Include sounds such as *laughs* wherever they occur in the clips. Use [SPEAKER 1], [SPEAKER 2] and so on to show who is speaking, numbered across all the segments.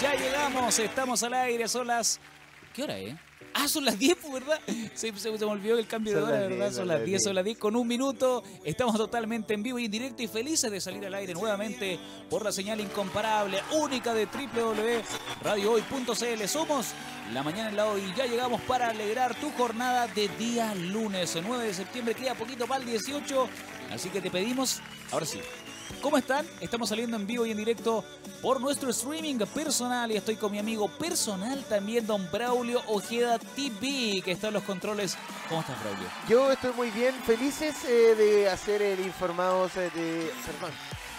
[SPEAKER 1] Ya llegamos, estamos al aire, son las... ¿Qué hora es? Ah, son las 10, pues, ¿verdad? Se, se, se me olvidó el cambio de hora, ¿verdad?
[SPEAKER 2] 10,
[SPEAKER 1] Son las 10, son las 10 con un minuto. Estamos totalmente en vivo y en directo y felices de salir al aire nuevamente por la señal incomparable, única de www.radiohoy.cl. Somos la mañana en la hoy. Ya llegamos para alegrar tu jornada de día lunes, 9 de septiembre. Queda poquito para el 18. Así que te pedimos, ahora sí, ¿Cómo están? Estamos saliendo en vivo y en directo por nuestro streaming personal y estoy con mi amigo personal también, don Braulio Ojeda TV, que está en los controles. ¿Cómo estás, Braulio?
[SPEAKER 2] Yo estoy muy bien, felices eh, de hacer el informados eh, de. Perdón.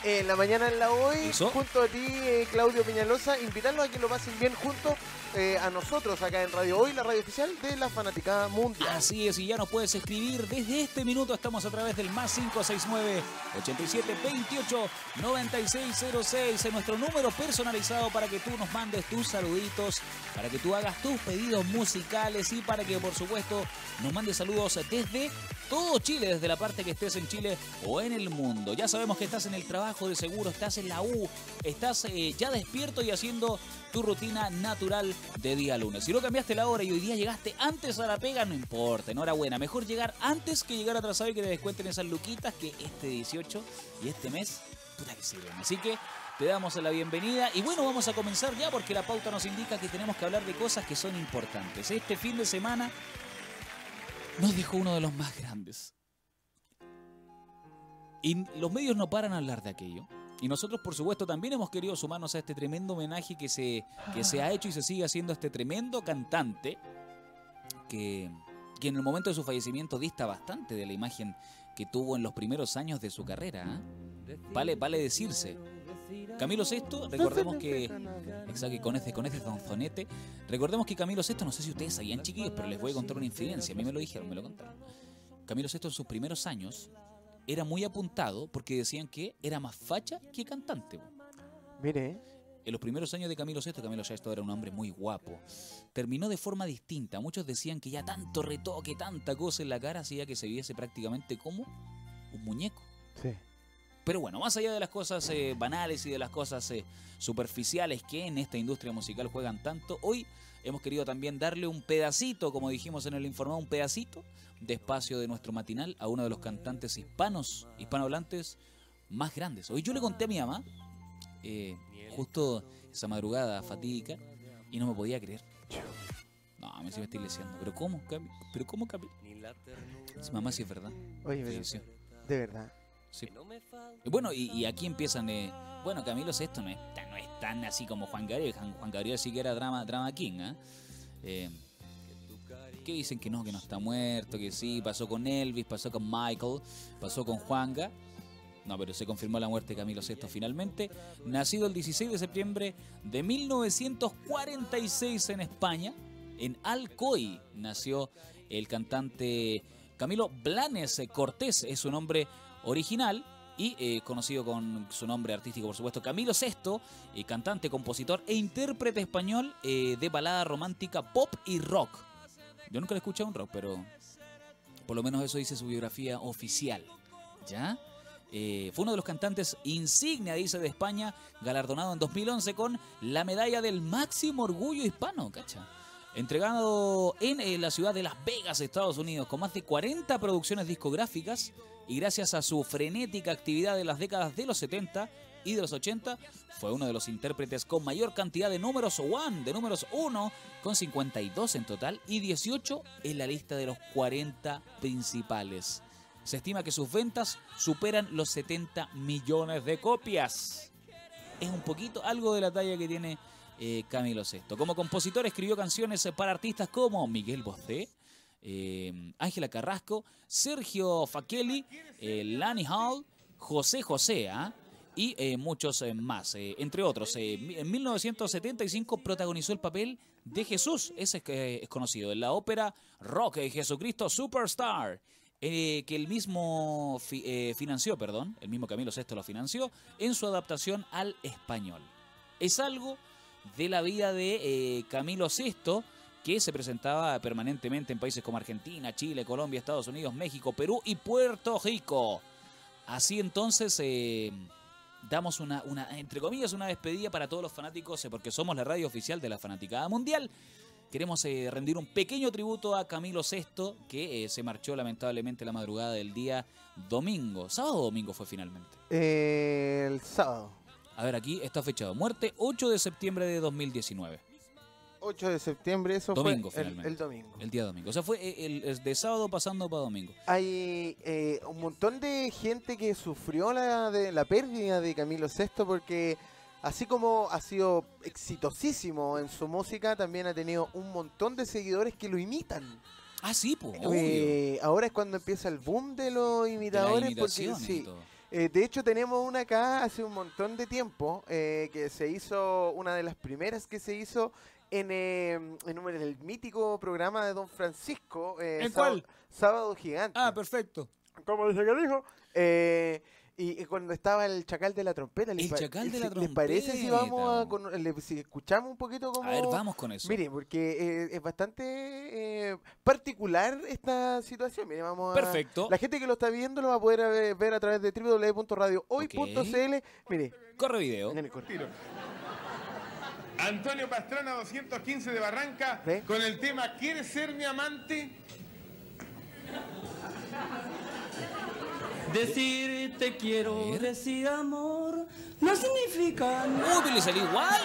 [SPEAKER 2] En la mañana en la hoy,
[SPEAKER 1] ¿Eso?
[SPEAKER 2] junto a ti, eh, Claudio Peñalosa, invitarlos a que lo pasen bien junto eh, a nosotros acá en Radio Hoy, la radio oficial de la Fanaticada Mundial.
[SPEAKER 1] Así es, y ya nos puedes escribir desde este minuto. Estamos a través del más 569 87 28 9606 en nuestro número personalizado para que tú nos mandes tus saluditos, para que tú hagas tus pedidos musicales y para que, por supuesto, nos mandes saludos desde todo Chile, desde la parte que estés en Chile o en el mundo. Ya sabemos que estás en el trabajo de seguro, estás en la U, estás eh, ya despierto y haciendo tu rutina natural de día lunes. Si no cambiaste la hora y hoy día llegaste antes a la pega, no importa, enhorabuena. Mejor llegar antes que llegar atrasado y que te descuenten esas luquitas que este 18 y este mes, puta que sirven. Así que te damos la bienvenida y bueno, vamos a comenzar ya porque la pauta nos indica que tenemos que hablar de cosas que son importantes. Este fin de semana nos dejó uno de los más grandes. Y los medios no paran a hablar de aquello. Y nosotros, por supuesto, también hemos querido sumarnos a este tremendo homenaje que se, que se ha hecho y se sigue haciendo a este tremendo cantante que, que en el momento de su fallecimiento dista bastante de la imagen que tuvo en los primeros años de su carrera. ¿ah? Vale, vale decirse. Camilo VI, recordemos que. Exacto, con ese, con ese zonzonete. Recordemos que Camilo VI, no sé si ustedes sabían, chiquillos, pero les voy a contar una infidencia. A mí me lo dijeron, me lo contaron. Camilo VI en sus primeros años era muy apuntado porque decían que era más facha que cantante.
[SPEAKER 2] Mire,
[SPEAKER 1] En los primeros años de Camilo VI, Camilo VI era un hombre muy guapo. Terminó de forma distinta. Muchos decían que ya tanto retoque, tanta cosa en la cara hacía que se viese prácticamente como un muñeco.
[SPEAKER 2] sí.
[SPEAKER 1] Pero bueno, más allá de las cosas eh, banales y de las cosas eh, superficiales que en esta industria musical juegan tanto, hoy hemos querido también darle un pedacito, como dijimos en el informado, un pedacito de espacio de nuestro matinal a uno de los cantantes hispanos, hispanohablantes más grandes. Hoy yo le conté a mi mamá, eh, justo esa madrugada fatídica, y no me podía creer. No, me sí me estoy leseando. ¿Pero cómo, Cami? ¿Pero cómo, Cami? Sí, mamá, sí es verdad.
[SPEAKER 2] Oye,
[SPEAKER 1] Falleció.
[SPEAKER 2] de verdad.
[SPEAKER 1] Sí. Bueno, y, y aquí empiezan. eh, bueno, Camilo Sesto no es, no es tan así como Juan Gabriel. Juan, Gabriel sí que era drama, drama king, ¿ah? Eh, que dicen que no, que no está muerto, que sí, pasó con Elvis, pasó con Michael, pasó con Juanga. No, pero se confirmó la muerte de Camilo VI finalmente. Nacido el 16 de septiembre de 1946 en España, en Alcoy nació el cantante Camilo Blanes Cortés, es su nombre original y eh, conocido con su nombre artístico, por supuesto, Camilo VI, eh, cantante, compositor e intérprete español eh, de balada romántica, pop y rock. Yo nunca le he escuchado un rock, pero por lo menos eso dice su biografía oficial. ¿Ya? Eh, fue uno de los cantantes insignia, dice, de España, galardonado en 2011 con la medalla del máximo orgullo hispano, ¿cacha? Entregado en eh, la ciudad de Las Vegas, Estados Unidos, con más de 40 producciones discográficas y gracias a su frenética actividad de las décadas de los 70 y de los 80, fue uno de los intérpretes con mayor cantidad de números one, de números 1, con 52 en total y 18 en la lista de los 40 principales. Se estima que sus ventas superan los 70 millones de copias. Es un poquito algo de la talla que tiene eh, Camilo VI. Como compositor escribió canciones para artistas como Miguel Bosé, eh, Ángela Carrasco, Sergio Fakeli, eh, Lani Hall, José José ¿ah? y eh, muchos más. entre otros, en 1975 protagonizó el papel de Jesús, ese es, conocido, en la ópera rock Jesucristo Superstar. que el mismo fi- financió, perdón, el mismo Camilo VI lo financió en su adaptación al español. Es algo de la vida de Camilo VI, que se presentaba permanentemente en países como Argentina, Chile, Colombia, Estados Unidos, México, Perú y Puerto Rico. Así entonces, eh, damos una, una, entre comillas, una despedida para todos los fanáticos, eh, porque somos la radio oficial de la Fanaticada Mundial. Queremos eh, rendir un pequeño tributo a Camilo VI, que se marchó lamentablemente la madrugada del día domingo. ¿Sábado o domingo fue finalmente?
[SPEAKER 2] El sábado.
[SPEAKER 1] A ver, aquí está fechado. Muerte 8 de septiembre de 2019.
[SPEAKER 2] 8 de septiembre, eso
[SPEAKER 1] Domingo,
[SPEAKER 2] fue el,
[SPEAKER 1] finalmente.
[SPEAKER 2] el domingo.
[SPEAKER 1] El día domingo. O sea, fue eh, el, el de sábado pasando para domingo.
[SPEAKER 2] Hay eh, un montón de gente que sufrió la, de, la pérdida de Camilo VI porque así como ha sido exitosísimo en su música, también ha tenido un montón de seguidores que lo imitan.
[SPEAKER 1] Ah, sí, pues.
[SPEAKER 2] Eh, ahora es cuando empieza el boom de los imitadores. porque, sí, eh, de hecho, tenemos una acá hace un montón de tiempo eh, que se hizo, una de las primeras que se hizo en, eh, en, un- en el mítico programa de Don Francisco. eh,
[SPEAKER 1] ¿En
[SPEAKER 2] Sábado-
[SPEAKER 1] cuál?
[SPEAKER 2] Sábado Gigante.
[SPEAKER 1] Ah, perfecto.
[SPEAKER 2] ¿Cómo dice que dijo? Eh, y, y cuando estaba el chacal de la trompeta. ¿les
[SPEAKER 1] El chacal de la
[SPEAKER 2] ¿Les parece si vamos a
[SPEAKER 1] trompeta.
[SPEAKER 2] con- le- si escuchamos un poquito como
[SPEAKER 1] A ver, vamos con eso.
[SPEAKER 2] Mire, porque eh, es bastante eh, particular esta situación. Mire, vamos a...
[SPEAKER 1] Perfecto.
[SPEAKER 2] La gente que lo está viendo lo va a poder eh, ver a través de www.radiohoy.cl. Mire,
[SPEAKER 1] Corre video.
[SPEAKER 2] en el corte.
[SPEAKER 3] Antonio Pastrana 215 de Barranca con el tema ¿Quieres ser mi amante?
[SPEAKER 4] Decir te quiero, decir amor, no significa nada.
[SPEAKER 1] Uy, pero le salió igual.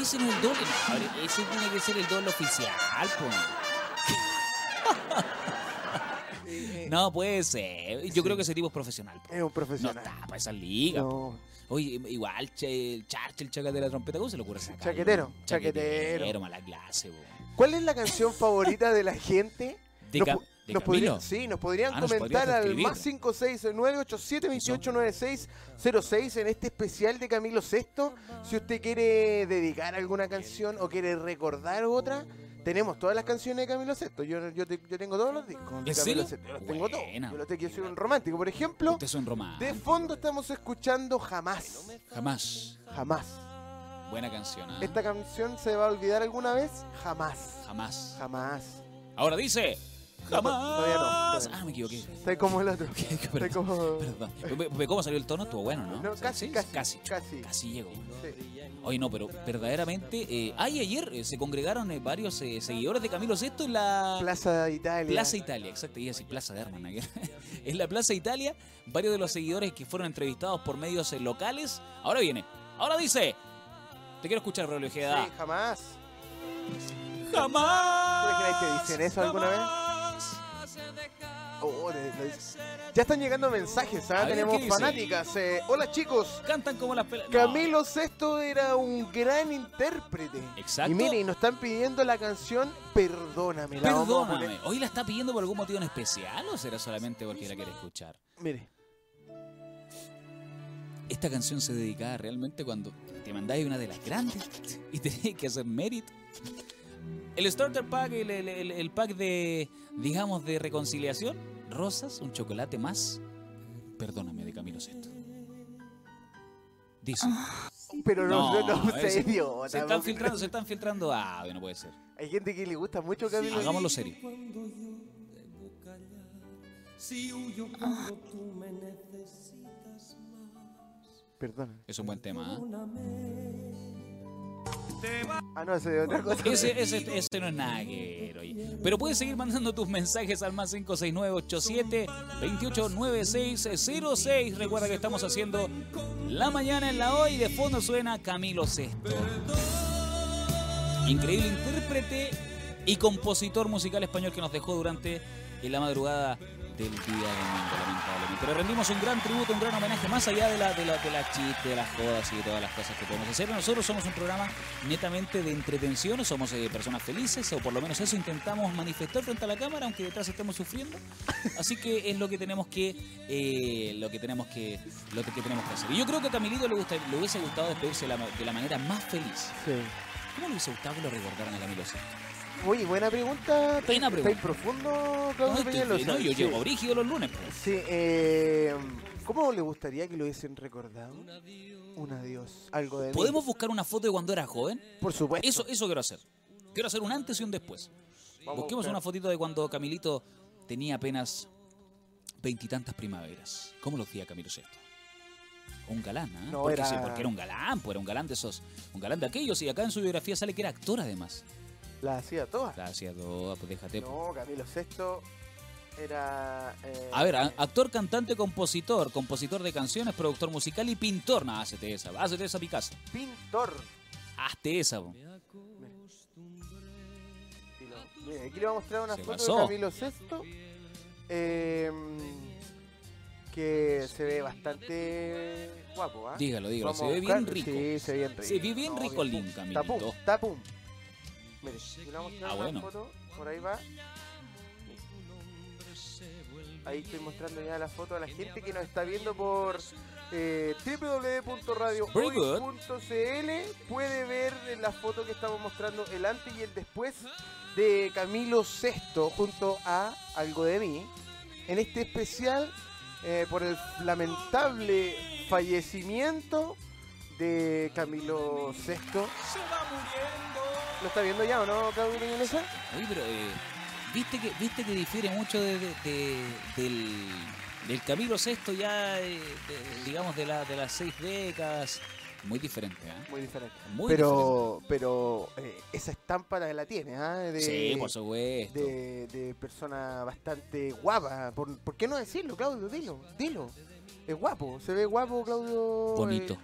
[SPEAKER 1] Ese no es el doble. Ese tiene que ser el doble oficial, pues. No puede ser. Yo creo que ese tipo es profesional. po.
[SPEAKER 2] Es un
[SPEAKER 1] No
[SPEAKER 2] profesional.
[SPEAKER 1] está para esa liga.
[SPEAKER 2] No.
[SPEAKER 1] Oye, igual, che, el charche, el chacal de la trompeta, ¿cómo se le ocurre sacar?
[SPEAKER 2] Chaquetero, chaquetero.
[SPEAKER 1] Chaquetero, mala clase, po.
[SPEAKER 2] ¿Cuál es la canción favorita de la gente? *laughs*
[SPEAKER 1] De,
[SPEAKER 2] Nos
[SPEAKER 1] de
[SPEAKER 2] nos podrían, sí, nos podrían
[SPEAKER 1] Ah, nos
[SPEAKER 2] comentar
[SPEAKER 1] podrías
[SPEAKER 2] al más 56987289606 en este especial de Camilo VI. Si usted quiere dedicar alguna canción o quiere recordar otra, tenemos todas las canciones de Camilo VI. Yo, yo, te- yo tengo todos los discos de
[SPEAKER 1] ¿En
[SPEAKER 2] Camilo? VI. Yo los tengo todos. Yo, los tengo, yo soy un romántico. Por ejemplo,
[SPEAKER 1] Usted es un román.
[SPEAKER 2] de fondo estamos escuchando Jamás.
[SPEAKER 1] Jamás.
[SPEAKER 2] Jamás.
[SPEAKER 1] Buena canción, ¿ah?
[SPEAKER 2] ¿Esta canción se va a olvidar alguna vez? Jamás.
[SPEAKER 1] Jamás.
[SPEAKER 2] Jamás.
[SPEAKER 1] Ahora dice. Jamás. Ah, me equivoqué.
[SPEAKER 2] Estoy como el otro. *laughs* Estoy como...
[SPEAKER 1] Perdón. ¿Cómo salió el tono? Estuvo bueno, ¿no?
[SPEAKER 2] No, casi,
[SPEAKER 1] ¿sí?
[SPEAKER 2] casi,
[SPEAKER 1] casi.
[SPEAKER 2] casi.
[SPEAKER 1] Casi llegó.
[SPEAKER 2] Sí.
[SPEAKER 1] Oye, no, pero verdaderamente. Eh, ay, ayer eh, se congregaron eh, varios eh, seguidores de Camilo VI en la.
[SPEAKER 2] Plaza Italia.
[SPEAKER 1] Plaza Italia, exacto, iba a decir Plaza de. ¿no? *laughs* en la Plaza Italia, varios de los seguidores que fueron entrevistados por medios eh, locales. Ahora viene, ahora dice. Te quiero escuchar, Rolio Ojeda.
[SPEAKER 2] Sí, jamás.
[SPEAKER 1] Jamás.
[SPEAKER 2] ¿Tú imaginas que dicen eso alguna vez?
[SPEAKER 1] Jamás.
[SPEAKER 2] Oh, de- de- Ya están llegando mensajes, ¿ah? Tenemos fanáticas. eh, hola chicos.
[SPEAKER 1] Cantan como las pelas.
[SPEAKER 2] Camilo VI era un gran intérprete.
[SPEAKER 1] Exacto.
[SPEAKER 2] Y mire, y nos están pidiendo la canción Perdóname. La
[SPEAKER 1] Perdóname. ¿Hoy la está pidiendo por algún motivo en especial o será solamente porque la quiere escuchar?
[SPEAKER 2] Mire.
[SPEAKER 1] Esta canción se dedicaba realmente cuando te mandáis una de las grandes y *laughs* tenías que hacer mérito. El starter pack, el, el- el- el pack de, digamos, de reconciliación, rosas, un chocolate más. Perdóname, de Camilo Sesto. Dice.
[SPEAKER 2] Pero no, no, no,
[SPEAKER 1] es-
[SPEAKER 2] idiota,
[SPEAKER 1] se están filtrando, se están filtrando. Ah, no puede ser.
[SPEAKER 2] Hay gente que le gusta mucho Camilo
[SPEAKER 1] Hagámoslo serio.
[SPEAKER 4] Si huyo cuando tú me necesitas
[SPEAKER 2] Perdóname.
[SPEAKER 1] Es un buen tema. ¿ah?
[SPEAKER 2] Ah, no, ese es otra cosa.
[SPEAKER 1] Ese, ese, ese no es nada que. Pero puedes seguir mandando tus mensajes al más 56987 289606. Recuerda que estamos haciendo la mañana en la hoy de fondo suena Camilo Sesto. Increíble intérprete y compositor musical español que nos dejó durante la madrugada del día domingo, lamentablemente. Pero rendimos un gran tributo, un gran homenaje, más allá de la, de la, de la chiste, de las jodas y de todas las cosas que podemos hacer. Nosotros somos un programa netamente de entretención, somos eh, personas felices, o por lo menos eso intentamos manifestar frente a la cámara, aunque detrás estemos sufriendo. Así que es lo que tenemos que, eh, lo que tenemos que, lo que tenemos que hacer. Y yo creo que a Camilito le, gusta, le hubiese gustado despedirse de la, de la manera más feliz.
[SPEAKER 2] Sí.
[SPEAKER 1] ¿Cómo le hubiese gustado que lo recordaran a Camilo Sesto?
[SPEAKER 2] Oye, buena pregunta.
[SPEAKER 1] Buena pregunta.
[SPEAKER 2] profundo, Claudio
[SPEAKER 1] estoy-
[SPEAKER 2] Peñalosa.
[SPEAKER 1] no, yo
[SPEAKER 2] Sí.
[SPEAKER 1] llego brígido los lunes. pues.
[SPEAKER 2] Sí, eh, ¿cómo le gustaría que lo hubiesen recordado? Un adiós, algo de mí.
[SPEAKER 1] ¿Podemos buscar una foto de cuando era joven?
[SPEAKER 2] Por supuesto.
[SPEAKER 1] Eso, eso quiero hacer. Quiero hacer un antes y un después.
[SPEAKER 2] Vamos
[SPEAKER 1] Busquemos una fotito de cuando Camilito tenía apenas veintitantas primaveras. ¿Cómo lo hacía Camilo Sesto? un galán, ¿ah? No, porque, era... porque era un galán, pues era un galán de esos, un galán de aquellos, y acá en su biografía sale que era actor además.
[SPEAKER 2] La hacía toda.
[SPEAKER 1] La hacía toda, pues déjate.
[SPEAKER 2] No, Camilo VI era...
[SPEAKER 1] Eh, a ver, actor, cantante, compositor, compositor de canciones, productor musical y pintor. No, hazte esa, hazte esa Picasso.
[SPEAKER 2] Pintor.
[SPEAKER 1] Hazte esa.
[SPEAKER 2] aquí le voy a mostrar una foto de Camilo VI. Em, que se ve bastante guapo, ¿ah?
[SPEAKER 1] Dígalo, dígalo, se ve bien rico.
[SPEAKER 2] Sí, se ve bien rico.
[SPEAKER 1] Se ve bien rico el link, Camilo.
[SPEAKER 2] Tapum, tapum. Mire, le a mostrar ah, una bueno. foto, por ahí va. Ahí estoy mostrando ya la foto a la gente que nos está viendo por eh, www.radiohoy.cl. Puede ver en la foto que estamos mostrando el antes y el después de Camilo VI junto a Algo de mí. En este especial eh, por el lamentable fallecimiento de Camilo VI. Se va muriendo. ¿Lo está viendo ya o no, Claudio Peñalesa?
[SPEAKER 1] Oye, pero eh, viste que viste que difiere mucho de, del, del, Camilo VI ya, eh, digamos, de, la, de las seis décadas. Muy diferente, ¿eh?
[SPEAKER 2] Muy diferente. pero pero eh, esa estampa la, tiene, ¿eh?
[SPEAKER 1] sí, por supuesto.
[SPEAKER 2] De, de persona bastante guapa. ¿Por, ¿Por, qué no decirlo, Claudio? Dilo, dilo. Es guapo, se ve guapo, Claudio.
[SPEAKER 1] Bonito.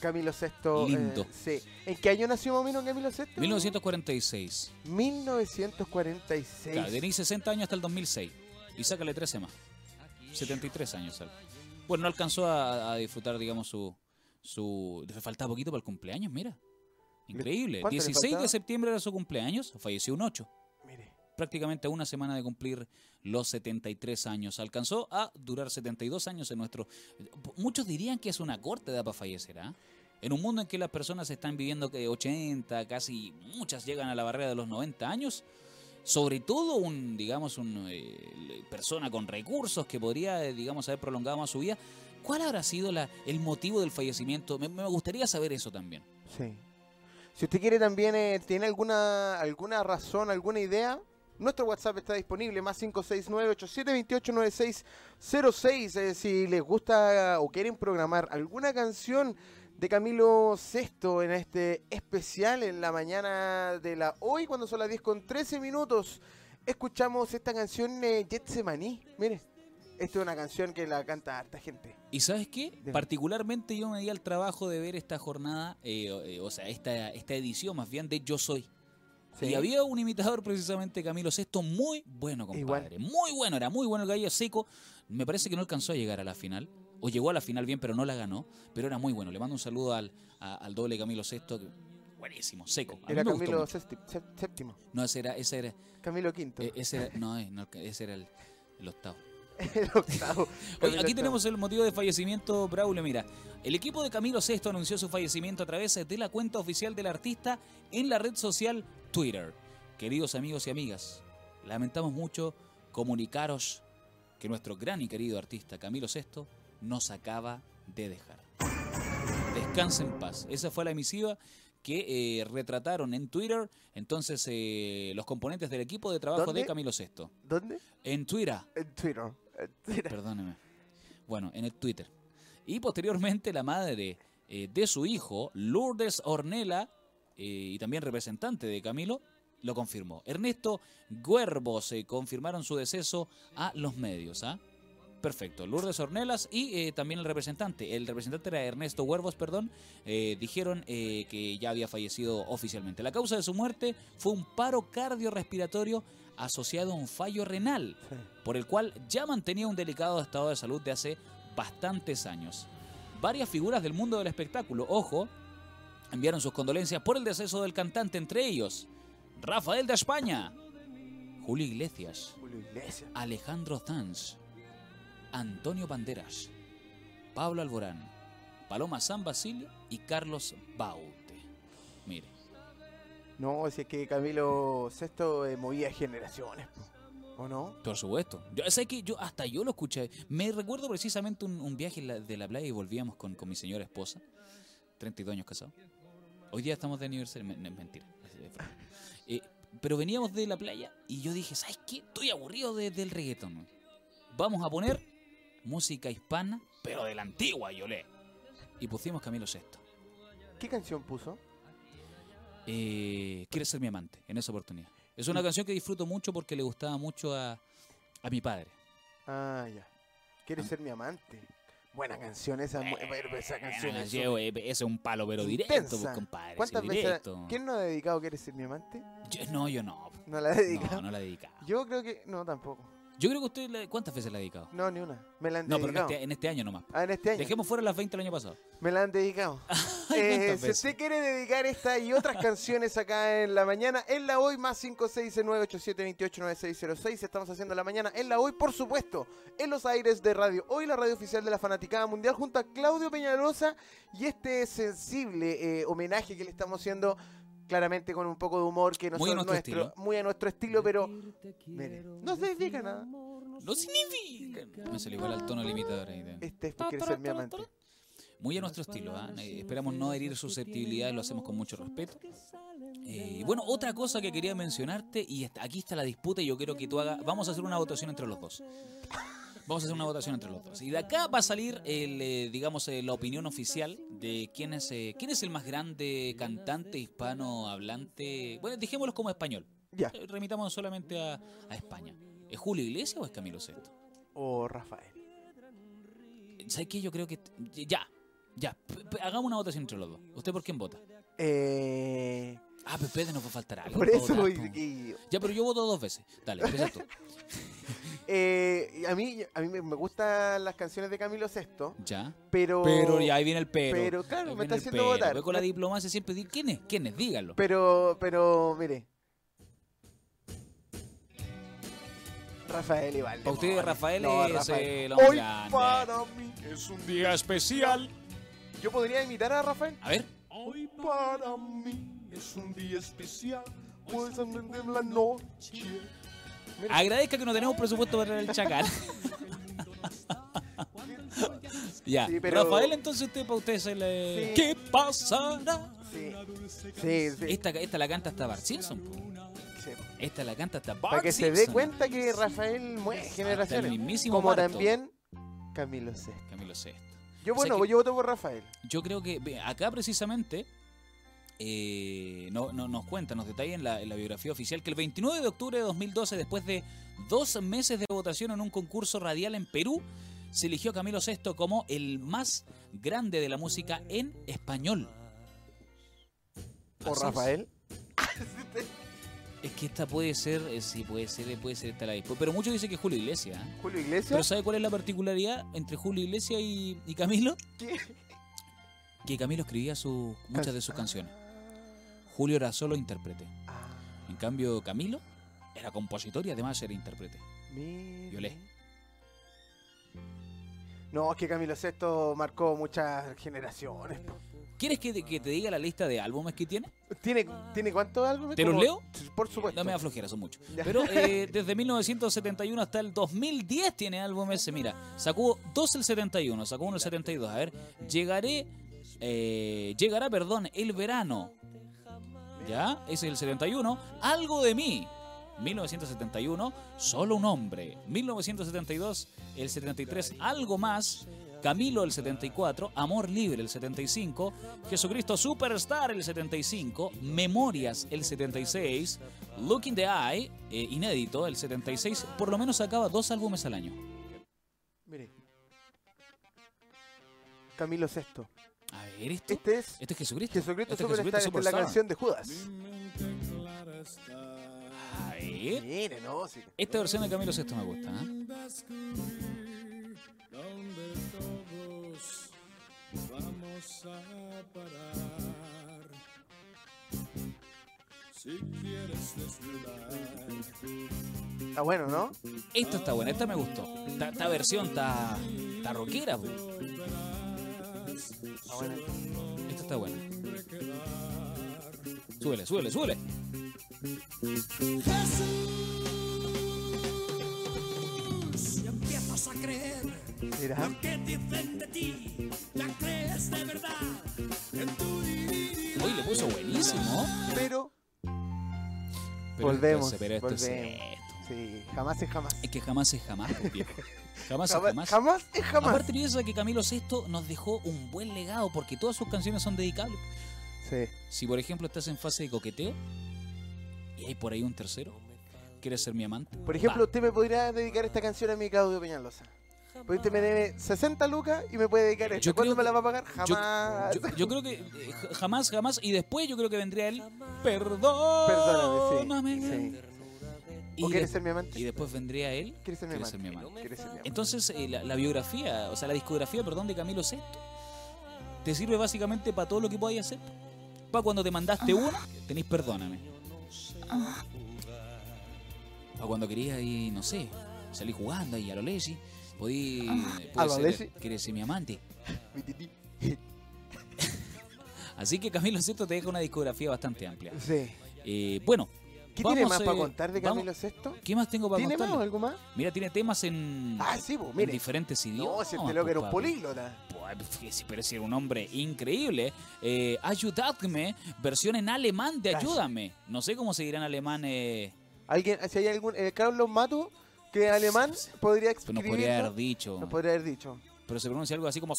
[SPEAKER 2] Camilo VI.
[SPEAKER 1] Lindo.
[SPEAKER 2] sí. ¿En qué año nació más o menos Camilo VI?
[SPEAKER 1] 1946.
[SPEAKER 2] 1946. Claro,
[SPEAKER 1] tenía 60 años hasta el 2006. Y sácale 13 más. 73 años. Bueno, no alcanzó a, disfrutar, digamos, su, su... Le faltaba poquito para el cumpleaños, mira. Increíble. 16 de septiembre era su cumpleaños, falleció un 8. Prácticamente una semana de cumplir los 73 años. Alcanzó a durar 72 años en nuestro... Muchos dirían que es una corta edad para fallecer, ¿ah? En un mundo en que las personas están viviendo que 80, casi muchas llegan a la barrera de los 90 años, sobre todo un, digamos, una eh, persona con recursos que podría, eh, digamos, haber prolongado más su vida, ¿cuál habrá sido la, el motivo del fallecimiento? Me, gustaría saber eso también.
[SPEAKER 2] Sí. Si usted quiere también, eh, tiene alguna, alguna razón, alguna idea, nuestro WhatsApp está disponible, más 569-8728-9606. Eh, si les gusta o quieren programar alguna canción de Camilo VI en este especial en la mañana de la hoy, cuando son las 10 con 13 minutos, escuchamos esta canción eh, Semaní. Mire, esta es una canción que la canta harta gente.
[SPEAKER 1] ¿Y sabes qué? Particularmente yo me di al trabajo de ver esta jornada, eh, eh, o sea, esta, esta edición más bien de Yo Soy. Y había un imitador precisamente, Camilo Sesto, muy bueno, compadre. Muy bueno, era muy bueno el gallo seco. Me parece que no alcanzó a llegar a la final. O llegó a la final bien, pero no la ganó. Pero era muy bueno. Le mando un saludo al, al doble Camilo Sesto. Buenísimo, seco.
[SPEAKER 2] era Camilo séptimo.
[SPEAKER 1] No, ese era, ese era.
[SPEAKER 2] Camilo quinto.
[SPEAKER 1] E, ese era, no, eh, ese era el, octavo. *laughs* el octavo. aquí tenemos el motivo de fallecimiento, Braulio. Mira, el equipo de Camilo Sesto anunció su fallecimiento a través de la cuenta oficial del artista en la red social Twitter. Queridos amigos y amigas, lamentamos mucho comunicaros que nuestro gran y querido artista Camilo Sesto nos acaba de dejar. Descanse en paz. Esa fue la emisiva que eh, retrataron en Twitter entonces eh, los componentes del equipo de trabajo de Camilo Sesto.
[SPEAKER 2] ¿Dónde?
[SPEAKER 1] En Twitter.
[SPEAKER 2] En Twitter.
[SPEAKER 1] Perdóneme. Bueno, en el Twitter. Y posteriormente la madre eh, de su hijo, Lourdes Ornella, y también representante de Camilo, lo confirmó. Ernesto Guerbo se confirmaron su deceso a los medios. ¿ah? Perfecto. Lourdes Ornelas y eh, también el representante. El representante era Ernesto Huervos, perdón. Eh, dijeron eh, que ya había fallecido oficialmente. La causa de su muerte fue un paro cardiorrespiratorio asociado a un fallo renal, por el cual ya mantenía un delicado estado de salud de hace bastantes años. Varias figuras del mundo del espectáculo, ojo, enviaron sus condolencias por el deceso del cantante, entre ellos Rafael de España, Julio Iglesias, Alejandro Zanz, Antonio Banderas, Pablo Alborán, Paloma San Basilio y Carlos Baute. Mire.
[SPEAKER 2] No, si es que Camilo VI eh, movía generaciones, ¿o no?
[SPEAKER 1] Por supuesto. Yo sé que yo hasta yo lo escuché. Me recuerdo precisamente un, viaje de la playa y volvíamos con, con mi señora esposa, 32 años casado. Hoy día estamos de aniversario, mentira. *laughs* Eh, pero veníamos de la playa y yo dije, ¿sabes qué? Estoy aburrido del reggaetón. Vamos a poner música hispana, pero de la antigua, Yolé. y pusimos Camilo VI.
[SPEAKER 2] ¿Qué canción puso?
[SPEAKER 1] Eh, Quiere ser mi amante, en esa oportunidad. Es una canción que disfruto mucho porque le gustaba mucho a, a mi padre.
[SPEAKER 2] Ah, ya. Quiere ah. ser mi amante. Buena canción esa, esa canción.
[SPEAKER 1] es ese es un palo, pero directo, pues, compadre.
[SPEAKER 2] ¿Cuántas veces? ¿Quién no ha dedicado Quiere ser mi amante?
[SPEAKER 1] no, yo no.
[SPEAKER 2] ¿No la ha dedicado?
[SPEAKER 1] No, no la he dedicado.
[SPEAKER 2] Yo creo que no, tampoco.
[SPEAKER 1] Yo creo que usted, ¿cuántas veces la ha dedicado?
[SPEAKER 2] No, ni una. Me la han
[SPEAKER 1] no,
[SPEAKER 2] dedicado.
[SPEAKER 1] pero en este, año nomás.
[SPEAKER 2] Ah, en este año.
[SPEAKER 1] Dejemos fuera las 20 del año pasado.
[SPEAKER 2] Me la han dedicado. *laughs* eh, si usted quiere dedicar esta y otras canciones acá en la mañana, en la hoy más 569-8728-9606. Estamos haciendo la mañana en la hoy, por supuesto, en los aires de radio. Hoy la radio oficial de la Fanaticada Mundial junto a Claudio Peñalosa y este sensible eh, homenaje que le estamos haciendo claramente con un poco de humor que no muy, nuestro, estilo. muy a nuestro estilo, pero mire, no significa nada.
[SPEAKER 1] No significa. Me salió igual al tono limitador ahí.
[SPEAKER 2] Este es porque ser mi amante.
[SPEAKER 1] Muy a nuestro estilo, ¿ah? eh, esperamos no herir susceptibilidad y lo hacemos con mucho respeto. Eh, bueno, otra cosa que quería mencionarte, y aquí está la disputa y yo quiero que tú hagas, vamos a hacer una votación entre los dos. Vamos a hacer una votación entre los dos. Y de acá va a salir, el, eh, digamos, eh, la opinión oficial de quién es, eh, quién es el más grande cantante hispano hablante. Bueno, dijémoslo como español.
[SPEAKER 2] Ya.
[SPEAKER 1] Remitamos solamente a, España. ¿Es Julio Iglesias o es Camilo VI?
[SPEAKER 2] O Rafael.
[SPEAKER 1] ¿Sabes qué? Yo creo que. Ya, ya. hagamos una votación entre los dos. ¿Usted por quién vota?
[SPEAKER 2] Eh.
[SPEAKER 1] Ah, pero espérate, nos va a faltar algo.
[SPEAKER 2] Por eso voy...
[SPEAKER 1] Ya, pero yo voto dos veces. Dale, empieza tú. *laughs*
[SPEAKER 2] Eh, a mí, a mí me gustan las canciones de Camilo Sesto.
[SPEAKER 1] Ya.
[SPEAKER 2] Pero.
[SPEAKER 1] Pero ya ahí viene el pero.
[SPEAKER 2] Pero claro, me está haciendo votar.
[SPEAKER 1] Voy con la diplomacia siempre decir quién es, quién es, díganlo.
[SPEAKER 2] Pero, pero, mire. Rafael Ibalde.
[SPEAKER 1] Para usted, Rafael
[SPEAKER 2] no,
[SPEAKER 1] es
[SPEAKER 2] Rafael.
[SPEAKER 1] el
[SPEAKER 2] Hoy para mí
[SPEAKER 3] es un día especial.
[SPEAKER 2] ¿Yo podría imitar a Rafael?
[SPEAKER 1] A ver.
[SPEAKER 3] Hoy para mí es un día especial, pues en la noche
[SPEAKER 1] Agradezca que no tenemos presupuesto para el chacal. *laughs* ya. Rafael, entonces usted para usted se le. ¿Qué pasará?
[SPEAKER 2] Sí. Sí,
[SPEAKER 1] Esta, esta la canta hasta Bart Simpson. Esta la canta hasta Bart
[SPEAKER 2] Para que se dé cuenta que Rafael mueve generaciones. Como también Camilo Sesto.
[SPEAKER 1] Camilo Sesto.
[SPEAKER 2] Yo, bueno, yo voto por Rafael.
[SPEAKER 1] Yo creo que acá precisamente eh, no, nos cuenta, nos detalla en la, biografía oficial que el 29 de octubre de 2012, después de dos meses de votación en un concurso radial en Perú, se eligió a Camilo VI como el más grande de la música en español.
[SPEAKER 2] ¿O Rafael?
[SPEAKER 1] Es. que esta puede ser, eh, sí, puede ser, puede ser esta la disputa. Pero muchos dicen que Julio Iglesias. ¿eh?
[SPEAKER 2] ¿Julio Iglesias?
[SPEAKER 1] Pero ¿sabe cuál es la particularidad entre Julio Iglesias y, Camilo?
[SPEAKER 2] ¿Qué?
[SPEAKER 1] Que Camilo escribía su, muchas de sus canciones. Julio era solo intérprete.
[SPEAKER 2] Ah.
[SPEAKER 1] En cambio, Camilo era compositor y además era intérprete. Violé.
[SPEAKER 2] No, es que Camilo VI marcó muchas generaciones.
[SPEAKER 1] ¿Quieres que te, diga la lista de álbumes que tiene?
[SPEAKER 2] ¿Tiene, ¿tiene cuántos álbumes?
[SPEAKER 1] ¿Te los leo?
[SPEAKER 2] Por supuesto.
[SPEAKER 1] No me da flojera, son muchos. Pero eh, *laughs* desde 1971 hasta el 2010 tiene álbumes. Mira, sacó dos el 71, sacó uno el 72. A ver, llegaré, eh, llegará, perdón, el verano ¿Ya? Ese es el 71. Algo de mí. 1971, Solo un hombre. 1972, el 73, Algo más. Camilo el 74, Amor Libre el 75, Jesucristo Superstar el 75, Memorias el 76, Look in the Eye, eh, inédito el 76, por lo menos acaba dos álbumes al año.
[SPEAKER 2] Mire. Camilo VI.
[SPEAKER 1] A ver, ¿esto?
[SPEAKER 2] Este es,
[SPEAKER 1] este es Jesucristo.
[SPEAKER 2] Jesucristo este Superstar, esta es la canción de Judas.
[SPEAKER 1] A ver.
[SPEAKER 2] Mire, no,
[SPEAKER 1] Esta versión de Camilo VI me gusta. ¿eh? Vamos a parar.
[SPEAKER 2] Si quieres Está bueno, ¿no?
[SPEAKER 1] Esto está bueno, esta me gustó. Esta, versión está, está rockera, bro.
[SPEAKER 2] Está buena.
[SPEAKER 1] Esta está buena. Súbele, súbele, súbele.
[SPEAKER 5] Jesús, empiezas a creer
[SPEAKER 2] Mira.
[SPEAKER 5] lo que dicen de ti, ya crees de verdad en tu
[SPEAKER 1] Uy, le puso buenísimo.
[SPEAKER 2] Pero,
[SPEAKER 1] pero
[SPEAKER 2] volvemos.
[SPEAKER 1] Esto, pero esto
[SPEAKER 2] volvemos.
[SPEAKER 1] es esto.
[SPEAKER 2] Sí, jamás es jamás.
[SPEAKER 1] Es que jamás es jamás, pues, viejo. *laughs* Jamás, es jamás.
[SPEAKER 2] Jamás es jamás.
[SPEAKER 1] Aparte piensa que Camilo VI nos dejó un buen legado porque todas sus canciones son dedicables.
[SPEAKER 2] Sí.
[SPEAKER 1] Si por ejemplo estás en fase de coqueteo y hay por ahí un tercero, ¿quieres ser mi amante?
[SPEAKER 2] Por ejemplo, usted me podría dedicar esta canción a mi Claudio Peñalosa. Porque usted me debe 60 lucas y me puede dedicar esto. ¿Cuándo me la va a pagar? Jamás.
[SPEAKER 1] Yo, creo que eh, jamás, jamás. Y después yo creo que vendría él. Perdóname.
[SPEAKER 2] Perdóname, sí. ¿O quieres ser mi amante?
[SPEAKER 1] Y después vendría él.
[SPEAKER 2] ¿Quieres ser mi amante?
[SPEAKER 1] Entonces, eh, la, biografía, o sea, la discografía, perdón, de Camilo VI, te sirve básicamente para todo lo que podáis hacer. Para cuando te mandaste una, tenéis perdóname. Para cuando querías ir, no sé, salir jugando ahí a lo Lessi, podí.
[SPEAKER 2] ¿A lo Lessi?
[SPEAKER 1] ¿Quieres ser mi amante? *laughs* Así que Camilo VI te deja una discografía bastante amplia.
[SPEAKER 2] Sí.
[SPEAKER 1] Eh, bueno,
[SPEAKER 2] ¿Qué tiene más para contar de Camilo VI?
[SPEAKER 1] ¿Qué más tengo para
[SPEAKER 2] contar? ¿Tiene más algo más?
[SPEAKER 1] Mira, tiene temas en,
[SPEAKER 2] ah, sí,
[SPEAKER 1] diferentes idiomas.
[SPEAKER 2] No, si este loco era un políglota.
[SPEAKER 1] Pues, pero si era un hombre increíble. Eh, ayudadme, versión en alemán de Ayúdame. No sé cómo se dirá en alemán. Eh...
[SPEAKER 2] ¿Alguien, si hay algún. Eh, Carlos Mato, que en alemán podría escribir.
[SPEAKER 1] No podría haber dicho.
[SPEAKER 2] No podría haber dicho.
[SPEAKER 1] Pero se pronuncia algo así como.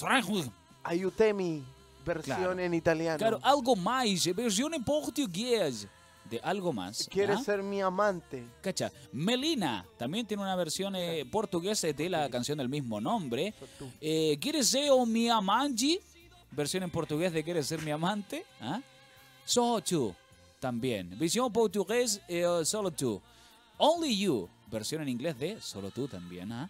[SPEAKER 2] Ayutemi, versión en italiano.
[SPEAKER 1] Claro, algo más, versión en portugués de algo más.
[SPEAKER 2] Quiere ¿ah? ser mi amante.
[SPEAKER 1] Cacha. Melina también tiene una versión eh, portuguesa de la canción del mismo nombre. Eh, ¿Quieres ser mi amante? Versión en portugués de ¿Quieres ser mi amante? ¿Ah? tú. También. Versión portugués, eh, solo tú. Only You. Versión en inglés de Solo tú también. ¿ah?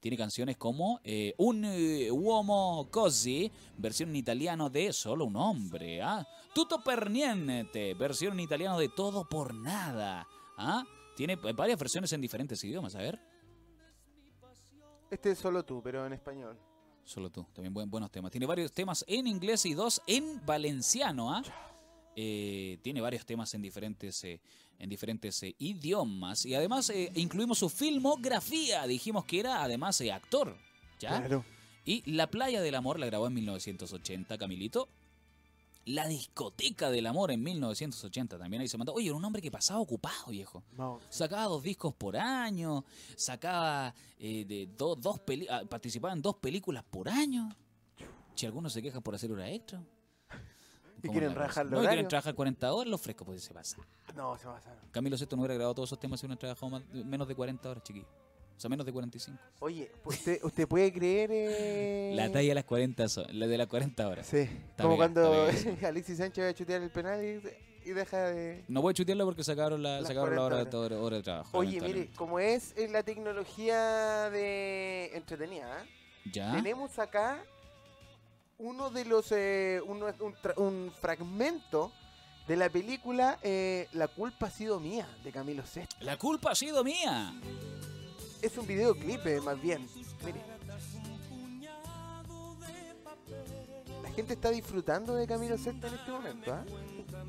[SPEAKER 1] Tiene canciones como eh, Un eh, uomo così, versión en italiano de Solo un hombre. ¿ah? Tutto per niente, versión en italiano de Todo por nada. ¿ah? Tiene varias versiones en diferentes idiomas, a ver.
[SPEAKER 2] Este es Solo tú, pero en español.
[SPEAKER 1] Solo tú, también buenos temas. Tiene varios temas en inglés y dos en valenciano. ¿ah? Eh, tiene varios temas en diferentes en diferentes eh, idiomas. Y además eh, incluimos su filmografía. Dijimos que era además eh, actor. ¿ya?
[SPEAKER 2] Claro.
[SPEAKER 1] Y La Playa del Amor la grabó en 1980, Camilito. La discoteca del amor en 1980 también ahí se mandó. Oye, era un hombre que pasaba ocupado, viejo. Sacaba dos discos por año, sacaba de dos ah, participaba en dos películas por año. Si alguno se queja por hacer hora extra.
[SPEAKER 2] ¿Y quieren trabajar
[SPEAKER 1] No, quieren trabajar 40 horas, lo fresco, pues se pasa.
[SPEAKER 2] No, se pasa.
[SPEAKER 1] Camilo Sesto no hubiera grabado todos esos temas si hubiera trabajado menos de 40 horas, chiquillo. O sea, menos de 45.
[SPEAKER 2] Oye, ¿usted, usted puede creer. Eh...
[SPEAKER 1] La talla de las 40, la de las 40 horas.
[SPEAKER 2] Sí. como cuando *laughs* Alexis Sánchez va a chutear el penal y, deja de.
[SPEAKER 1] No voy a chutearlo porque sacaron la, sacaron la hora, de, hora de trabajo.
[SPEAKER 2] Oye, mire, como es la tecnología de entretenida,
[SPEAKER 1] ¿Ya?
[SPEAKER 2] tenemos acá uno de los eh, un, fragmento de la película eh, La culpa ha sido mía de Camilo Sesto.
[SPEAKER 1] La culpa ha sido mía.
[SPEAKER 2] Es un videoclip eh, más bien. Mire. La gente está disfrutando de Camilo Sesto en este momento, ¿ah?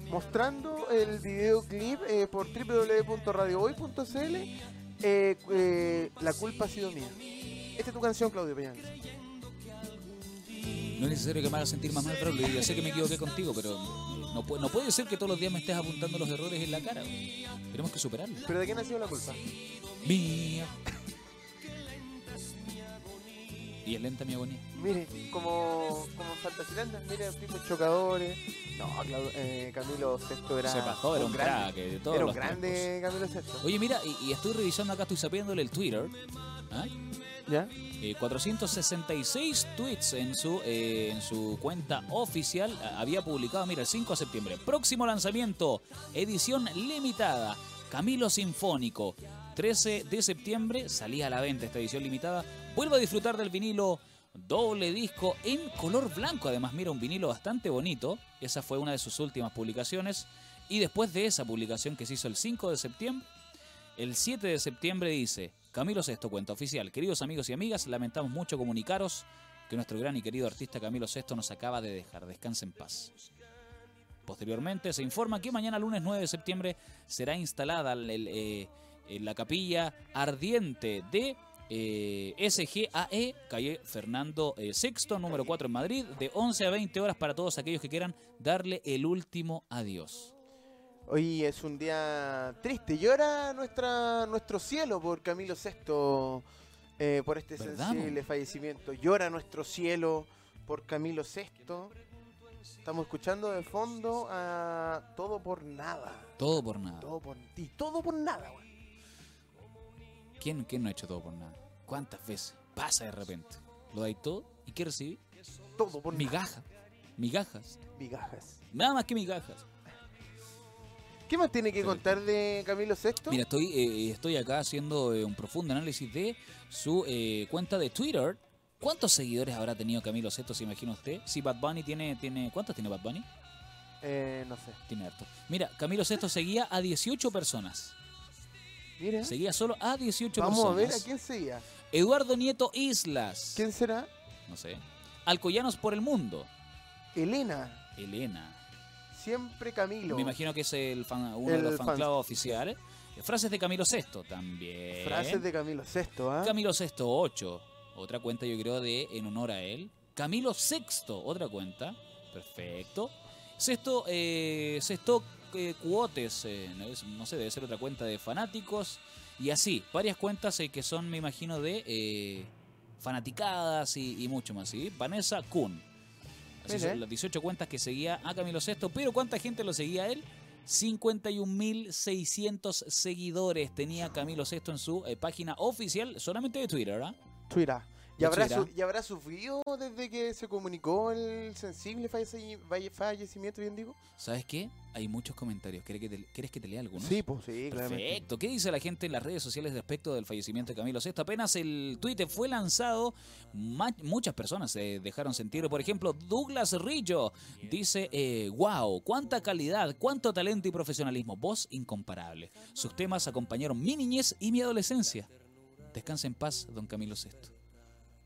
[SPEAKER 2] mostrando el videoclip por www.radiohoy.cl. la culpa ha sido mía. Esta es tu canción, Claudio Peña.
[SPEAKER 1] No es necesario que me haga sentir más mal, pero sé que me equivoqué contigo, pero no, no puede ser que todos los días me estés apuntando los errores en la cara. Tenemos que superarlo.
[SPEAKER 2] ¿Pero de quién ha sido la culpa?
[SPEAKER 1] Mía. Y es lenta mi agonía.
[SPEAKER 2] Mire, como, como Fantasyland, mire, chocadores. No, eh, Camilo Sexto era.
[SPEAKER 1] Se pasó, era un, crack de todos
[SPEAKER 2] Era
[SPEAKER 1] un
[SPEAKER 2] grande Camilo Sexto.
[SPEAKER 1] Oye, mira, y, estoy revisando acá, estoy sabiéndole el Twitter. ¿Ah? 466 eh, tweets en su, eh, en su cuenta oficial. Había publicado, mira, el 5 de septiembre. Próximo lanzamiento, edición limitada. Camilo Sinfónico. 13 de septiembre salía a la venta esta edición limitada. Vuelvo a disfrutar del vinilo doble disco en color blanco. Además, mira, un vinilo bastante bonito. Esa fue una de sus últimas publicaciones. Y después de esa publicación que se hizo el 5 de septiembre, el 7 de septiembre dice, Camilo Sesto, cuenta oficial. Queridos amigos y amigas, lamentamos mucho comunicaros que nuestro gran y querido artista Camilo Sesto nos acaba de dejar. Descanse en paz. Posteriormente se informa que mañana lunes 9 de septiembre será instalada eh, la capilla ardiente de eh, SGAE, calle Fernando eh, Sexto, número 4 en Madrid, de 11 a 20 horas para todos aquellos que quieran darle el último adiós.
[SPEAKER 2] Hoy es un día triste. Llora nuestra, nuestro cielo por Camilo VI, eh, por este sensible fallecimiento. Llora nuestro cielo por Camilo VI. Estamos escuchando de fondo a Todo por Nada.
[SPEAKER 1] Todo por nada.
[SPEAKER 2] Todo por, y todo por nada, güey.
[SPEAKER 1] ¿Quién, ¿Quién no ha hecho todo por nada? ¿Cuántas veces? Pasa de repente. Lo dais todo y ¿qué recibí?
[SPEAKER 2] Todo por
[SPEAKER 1] Migaja. Migajas.
[SPEAKER 2] Migajas.
[SPEAKER 1] Nada más que migajas.
[SPEAKER 2] ¿Qué más tiene que contar de Camilo VI?
[SPEAKER 1] Mira, estoy, eh, estoy acá haciendo eh, un profundo análisis de su eh, cuenta de Twitter. ¿Cuántos seguidores habrá tenido Camilo VI, se imagina usted? Si Bad Bunny tiene, tiene... ¿Cuántos tiene Bad Bunny?
[SPEAKER 2] no sé.
[SPEAKER 1] Tiene harto. Mira, Camilo VI seguía a 18 personas.
[SPEAKER 2] Mira.
[SPEAKER 1] Seguía solo a 18
[SPEAKER 2] personas.
[SPEAKER 1] Vamos
[SPEAKER 2] a ver a quién seguía.
[SPEAKER 1] Eduardo Nieto Islas.
[SPEAKER 2] ¿Quién será?
[SPEAKER 1] No sé. Alcoyanos por el Mundo.
[SPEAKER 2] Elena.
[SPEAKER 1] Elena.
[SPEAKER 2] Siempre Camilo.
[SPEAKER 1] Me imagino que es el uno de los fan, oficiales. Frases de Camilo VI también.
[SPEAKER 2] Frases de Camilo VI, ¿ah?
[SPEAKER 1] Camilo VI 8. Otra cuenta, yo creo, de en honor a él. Camilo VI, otra cuenta. Perfecto. Sexto, eh, sexto eh, Cuotes, eh, no sé, debe ser otra cuenta de fanáticos. Y así, varias cuentas eh, que son, me imagino, de fanaticadas y, mucho más. ¿sí? Vanessa Kuhn. Así son las 18 cuentas que seguía a Camilo VI. Pero ¿cuánta gente lo seguía a él? 51.600 seguidores tenía Camilo VI en su página oficial solamente de Twitter, ¿verdad?
[SPEAKER 2] Twitter. ¿Y habrá, ¿Y habrá sufrido desde que se comunicó el sensible fallecimiento, bien digo?
[SPEAKER 1] ¿Sabes qué? Hay muchos comentarios. ¿Quieres que te, ¿quieres que te lea algunos?
[SPEAKER 2] Sí, pues sí,
[SPEAKER 1] Perfecto. ¿Qué dice la gente en las redes sociales respecto del fallecimiento de Camilo VI? Apenas el tuit fue lanzado, muchas personas se dejaron sentir. Por ejemplo, Douglas Rillo dice, eh, wow, cuánta calidad, cuánto talento y profesionalismo. Voz incomparable. Sus temas acompañaron mi niñez y mi adolescencia. Descansa en paz, don Camilo VI.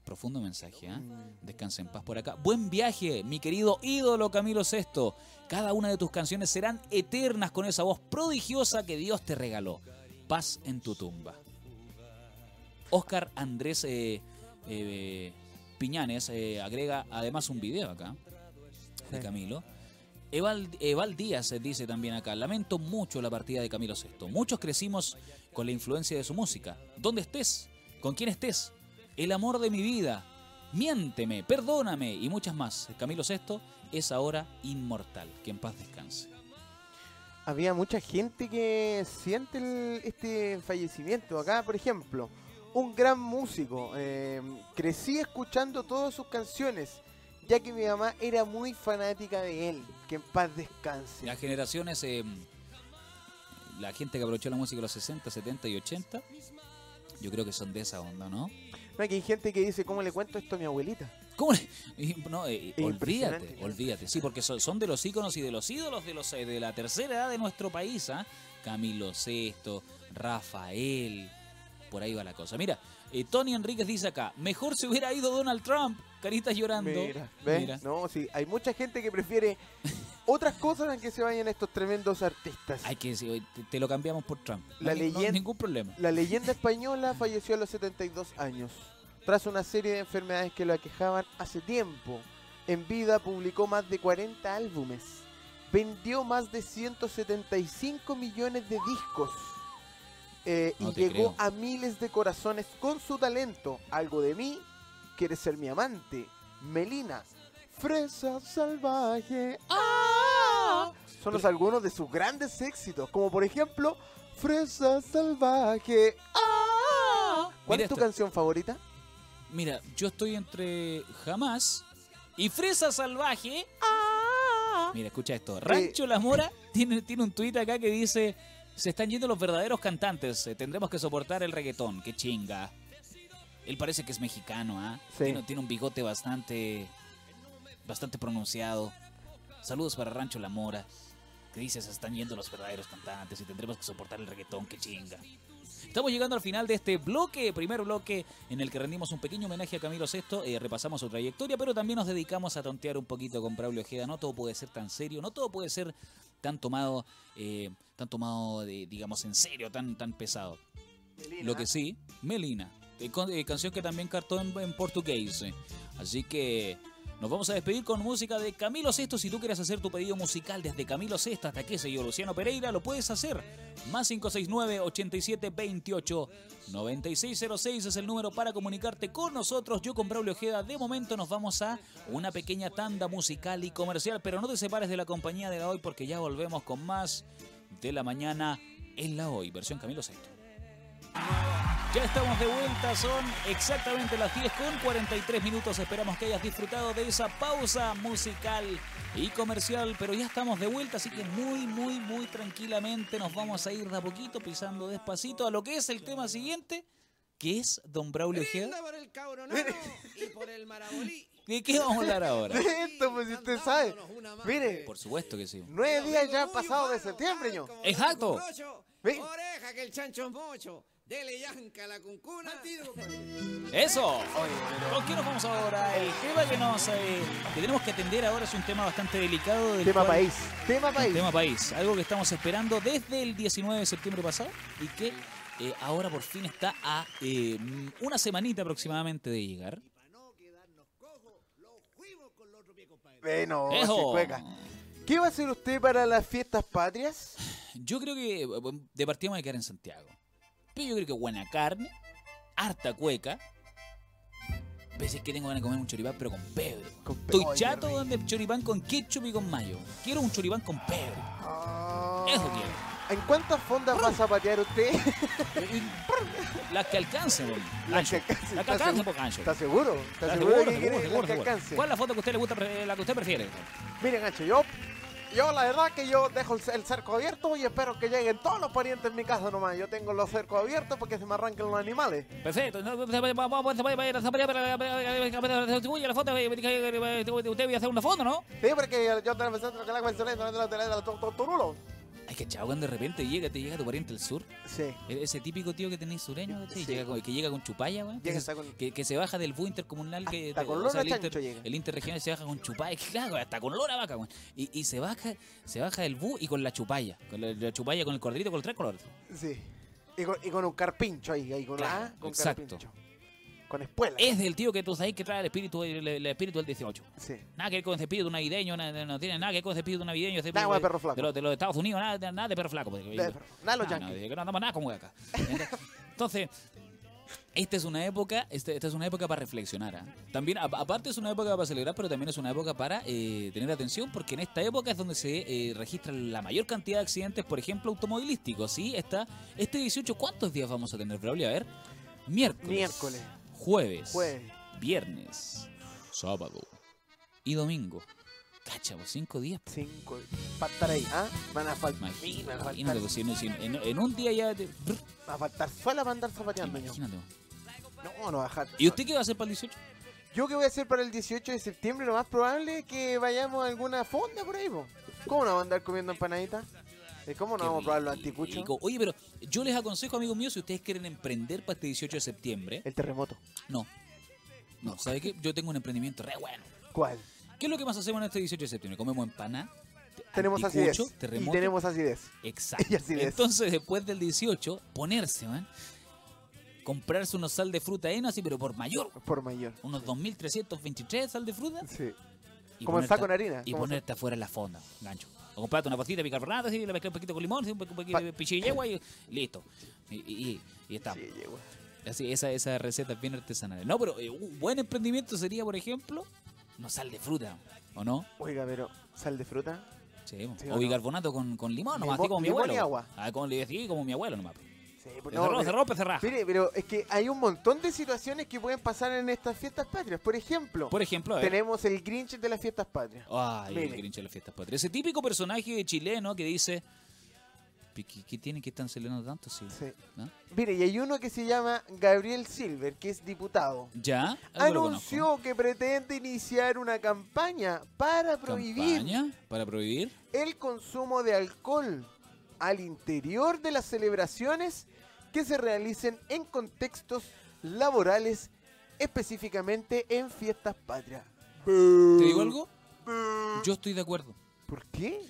[SPEAKER 1] Profundo mensaje, ¿eh? Descansa en paz por acá. Buen viaje, mi querido ídolo Camilo VI. Cada una de tus canciones serán eternas con esa voz prodigiosa que Dios te regaló. Paz en tu tumba. Oscar Andrés eh, eh, Piñanes eh, agrega además un video acá de Camilo. Eval, Eval, Díaz dice también acá, lamento mucho la partida de Camilo VI. Muchos crecimos con la influencia de su música. ¿Dónde estés? ¿Con quién estés? El amor de mi vida, miénteme, perdóname y muchas más. Camilo VI es ahora inmortal. Que en paz descanse.
[SPEAKER 2] Había mucha gente que siente este fallecimiento. Acá, por ejemplo, un gran músico. Eh, crecí escuchando todas sus canciones, ya que mi mamá era muy fanática de él. Que en paz descanse.
[SPEAKER 1] Las generaciones, eh, la gente que aprovechó la música de los 60, 70 y 80, yo creo que son de esa onda, ¿no?
[SPEAKER 2] No, que hay gente que dice, ¿cómo le cuento esto a mi abuelita?
[SPEAKER 1] ¿Cómo le? *laughs* No, eh, olvídate, olvídate. Sí, porque son, de los íconos y de los ídolos de los eh, de la tercera edad de nuestro país, ¿ah? Camilo VI, Rafael, por ahí va la cosa. Mira, eh, Tony Enríquez dice acá, mejor se hubiera ido Donald Trump, caritas llorando.
[SPEAKER 2] Mira, Mira. No, sí, hay mucha gente que prefiere otras cosas en que se vayan estos tremendos artistas.
[SPEAKER 1] Hay que decir, te, lo cambiamos por Trump. La leyenda, ningún problema.
[SPEAKER 2] La leyenda española falleció a los 72 años. Tras una serie de enfermedades que lo aquejaban hace tiempo. En vida publicó más de 40 álbumes. Vendió más de 175 millones de discos. Eh, y llegó a miles de corazones con su talento. Algo de mí, quiere ser mi amante. Melina, Fresa salvaje. ¡Ah! Son los algunos de sus grandes éxitos, como por ejemplo Fresa salvaje. ¡Ah! ¿Cuál es tu canción favorita?
[SPEAKER 1] Mira, yo estoy entre Jamás y Fresa salvaje. ¡Ah! Mira, escucha esto. Rancho La Mora tiene, tiene un tuit acá que dice: Se están yendo los verdaderos cantantes. Eh, tendremos que soportar el reggaetón. ¡Qué chinga! Él parece que es mexicano, ¿ah? tiene un bigote bastante bastante pronunciado. Saludos para Rancho La Mora, que dice se están yendo los verdaderos cantantes y tendremos que soportar el reggaetón, que chinga. Estamos llegando al final de este bloque, primer bloque en el que rendimos un pequeño homenaje a Camilo VI, eh, repasamos su trayectoria, pero también nos dedicamos a tontear un poquito con Braulio Ojeda. No todo puede ser tan serio, no todo puede ser tan tomado, eh, tan tomado, digamos, en serio, tan, tan pesado. Lo que sí, Melina, eh, canción que también cartó en, en portugués. Así que Nos vamos a despedir con música de Camilo Sesto. Si tú quieres hacer tu pedido musical desde Camilo Sesto hasta qué sé yo, Luciano Pereira, lo puedes hacer. Más 569 87 28 9606 es el número para comunicarte con nosotros. Yo con Braulio Ojeda. De momento nos vamos a una pequeña tanda musical y comercial, pero no te separes de la compañía de la hoy porque ya volvemos con más de la mañana en la hoy, versión Camilo Sesto. Ya estamos de vuelta, son exactamente las 10 con 43 minutos. Esperamos que hayas disfrutado de esa pausa musical y comercial, pero ya estamos de vuelta, así que muy, muy, muy tranquilamente nos vamos a ir de a poquito, pisando despacito a lo que es el tema siguiente, que es Don Braulio Ojeda.
[SPEAKER 6] por el y por el marabolí.
[SPEAKER 1] ¿De qué vamos a hablar ahora?
[SPEAKER 2] De esto, pues si usted sabe. Mire,
[SPEAKER 1] Por supuesto que sí.
[SPEAKER 2] nueve días ya han pasado de septiembre, ño.
[SPEAKER 1] Exacto.
[SPEAKER 2] Ve.
[SPEAKER 6] Oreja que el chancho mocho. Dele yanca a la cuncuna.
[SPEAKER 1] Eso. ¿Con qué nos vamos ahora? El tema que nos eh, que tenemos que atender ahora es un tema bastante delicado. del
[SPEAKER 2] Tema
[SPEAKER 1] cual-
[SPEAKER 2] país. Tema país.
[SPEAKER 1] Tema país, algo que estamos esperando desde el 19 de septiembre pasado y que eh, ahora por fin está a eh, una semanita aproximadamente de llegar.
[SPEAKER 2] Bueno. ¿Qué va a hacer usted para las fiestas patrias?
[SPEAKER 1] Yo creo que eh, de partida vamos a quedar en Santiago. Pero yo creo que buena carne, harta cueca. Veces que tengo ganas de comer un choripán, pero con pebre.
[SPEAKER 2] Con
[SPEAKER 1] Estoy
[SPEAKER 2] Ay,
[SPEAKER 1] chato donde choripán con ketchup y con mayo. Quiero un choripán con pebre.
[SPEAKER 2] Ah.
[SPEAKER 1] Eso quiero.
[SPEAKER 2] ¿En cuántas fondas va a zapatear usted? *laughs*
[SPEAKER 1] Las que alcancen, weón.
[SPEAKER 2] Las que
[SPEAKER 1] Gancho.
[SPEAKER 2] alcancen.
[SPEAKER 1] Las que
[SPEAKER 2] ¿Está
[SPEAKER 1] alcancen,
[SPEAKER 2] seguro?
[SPEAKER 1] por gancho.
[SPEAKER 2] ¿Está seguro? ¿Está
[SPEAKER 1] ¿Está
[SPEAKER 2] seguro,
[SPEAKER 1] seguro,
[SPEAKER 2] que
[SPEAKER 1] seguro,
[SPEAKER 2] quiere
[SPEAKER 1] seguro,
[SPEAKER 2] las que
[SPEAKER 1] seguro?
[SPEAKER 2] alcance?
[SPEAKER 1] ¿Cuál es la foto que usted le gusta, la que usted prefiere?
[SPEAKER 2] Mire, Gancho, yo, yo la verdad que yo dejo el, cerco abierto y espero que lleguen todos los parientes en mi casa nomás. Yo tengo los cercos abiertos porque se me arranquen los animales.
[SPEAKER 1] Perfecto. La. Usted voy a hacer una foto, ¿no?
[SPEAKER 2] Sí, porque yo tengo el centro que la hago el solito, no te la torulo.
[SPEAKER 1] Ay, que chavo, cuando de repente llega, te llega tu pariente del sur.
[SPEAKER 2] Sí.
[SPEAKER 1] E- Ese típico tío que tenéis sureño, ¿cachai?
[SPEAKER 2] Sí.
[SPEAKER 1] Llega con- que llega con chupalla.
[SPEAKER 2] Llega
[SPEAKER 1] Que,
[SPEAKER 2] con-
[SPEAKER 1] que, que se baja del bus intercomunal. Que,
[SPEAKER 2] Hasta con
[SPEAKER 1] o sea,
[SPEAKER 2] lora
[SPEAKER 1] el,
[SPEAKER 2] chancho llega.
[SPEAKER 1] el interregional se baja con chupalla. Claro, hasta con lora vaca, weón. Y, y se baja se baja del bus y con la chupalla. Con la, la chupalla, con el corderito, con los tres colores.
[SPEAKER 2] Sí. Y con, y con un carpincho ahí, ahí con
[SPEAKER 1] Claro,
[SPEAKER 2] la con
[SPEAKER 1] exacto.
[SPEAKER 2] carpincho. Con espuela.
[SPEAKER 1] Es del tío que tú sabes que trae el espíritu, el, el espíritu del 18.
[SPEAKER 2] Sí.
[SPEAKER 1] Nada que ver con ese espíritu navideño, no, no- no tiene nada que ver con ese espíritu navideño. Ese
[SPEAKER 2] Nada de perro flaco.
[SPEAKER 1] De, los, de los Estados Unidos, nada, nada de perro flaco. porque-
[SPEAKER 2] De perro. Nada de los
[SPEAKER 1] No, no,
[SPEAKER 2] yankees.
[SPEAKER 1] que no andamos nada como acá. Entonces, esta es una época, este- esta es una época para reflexionar. ¿ah? También, a- aparte es una época para celebrar, pero también es una época para eh, tener atención, porque en esta época es donde se eh, registra la mayor cantidad de accidentes, por ejemplo, automovilísticos. ¿sí? Está, este 18, ¿cuántos días vamos a tener, Braulio? A ver. Miércoles.
[SPEAKER 2] Miércoles.
[SPEAKER 1] Jueves.
[SPEAKER 2] Jueves.
[SPEAKER 1] Viernes. Sábado. Y domingo. Cacha, pues, cinco días.
[SPEAKER 2] Cinco. Para estar ahí, ¿ah? Van a faltar.
[SPEAKER 1] Imagínate,
[SPEAKER 2] Van a
[SPEAKER 1] imagínate,
[SPEAKER 2] faltar,
[SPEAKER 1] pues, si en, si en- en un día ya... te-
[SPEAKER 2] va a faltar suela para andar zapateando.
[SPEAKER 1] Imagínate.
[SPEAKER 2] No, no va a dejar.
[SPEAKER 1] ¿Y usted qué va a hacer para el 18?
[SPEAKER 2] Yo que voy a hacer para el 18 de septiembre, lo más probable es que vayamos a alguna fonda por ahí, po. ¿Cómo no vamos a andar comiendo empanaditas? ¿Y ¿Cómo no
[SPEAKER 1] Qué
[SPEAKER 2] vamos a probar los anticuchos?
[SPEAKER 1] Oye, pero yo les aconsejo, amigos míos, si ustedes quieren emprender para este 18 de septiembre,
[SPEAKER 2] El terremoto.
[SPEAKER 1] no. No, ¿sabe qué? Yo tengo un emprendimiento re bueno.
[SPEAKER 2] ¿Cuál?
[SPEAKER 1] ¿Qué es lo que más hacemos en este 18 de septiembre? Comemos empanada,
[SPEAKER 2] Tenemos acidez. Y
[SPEAKER 1] terremoto.
[SPEAKER 2] tenemos acidez.
[SPEAKER 1] Exacto. *laughs*
[SPEAKER 2] y acidez.
[SPEAKER 1] Entonces, después del 18, ponerse, man. Comprarse unos sal de fruta heno así, pero por mayor.
[SPEAKER 2] Por mayor.
[SPEAKER 1] Unos 2.323 sal de fruta.
[SPEAKER 2] Sí.
[SPEAKER 1] Y
[SPEAKER 2] Como el saco en harina.
[SPEAKER 1] Y ponerte afuera en la fonda, gancho. O comprarte una pastita de bicarbonato, así, la mezclas un poquito con limón, así, un poquito de pichilla y listo. Y, y, y.
[SPEAKER 2] Sí, yegua.
[SPEAKER 1] Así, esa, esa receta es bien artesanal. No, pero eh, un buen emprendimiento sería, por ejemplo, no sal de fruta, ¿o no?
[SPEAKER 2] Oiga, pero sal de fruta.
[SPEAKER 1] Sí,
[SPEAKER 2] Sí,
[SPEAKER 1] o
[SPEAKER 2] ¿o no?
[SPEAKER 1] bicarbonato con, con limón, nomás, así como mi abuelo.
[SPEAKER 2] y agua.
[SPEAKER 1] Ah, le decía, como mi abuelo nomás.
[SPEAKER 2] Sí, pues no,
[SPEAKER 1] se
[SPEAKER 2] pero-
[SPEAKER 1] rompe.
[SPEAKER 2] Mire, pero es que hay un montón de situaciones que pueden pasar en estas fiestas patrias. Por ejemplo,
[SPEAKER 1] Por ejemplo,
[SPEAKER 2] tenemos el Grinch de las fiestas patrias.
[SPEAKER 1] Ay, el. Grinch de las fiestas patrias. Ese típico personaje chileno que dice... ¿Qué, qué tiene que estar celebrando tanto? Sí.
[SPEAKER 2] Sí.
[SPEAKER 1] ¿No?
[SPEAKER 2] Mire, y hay uno que se llama Gabriel Silver, que es diputado.
[SPEAKER 1] ¿Ya? Conozco.
[SPEAKER 2] Anunció que pretende iniciar una campaña para prohibir
[SPEAKER 1] ¿Campaña para prohibir?
[SPEAKER 2] el consumo de alcohol al interior de las celebraciones que se realicen en contextos laborales, específicamente en fiestas patrias.
[SPEAKER 1] ¿Te digo algo? Yo estoy de acuerdo.
[SPEAKER 2] ¿Por qué?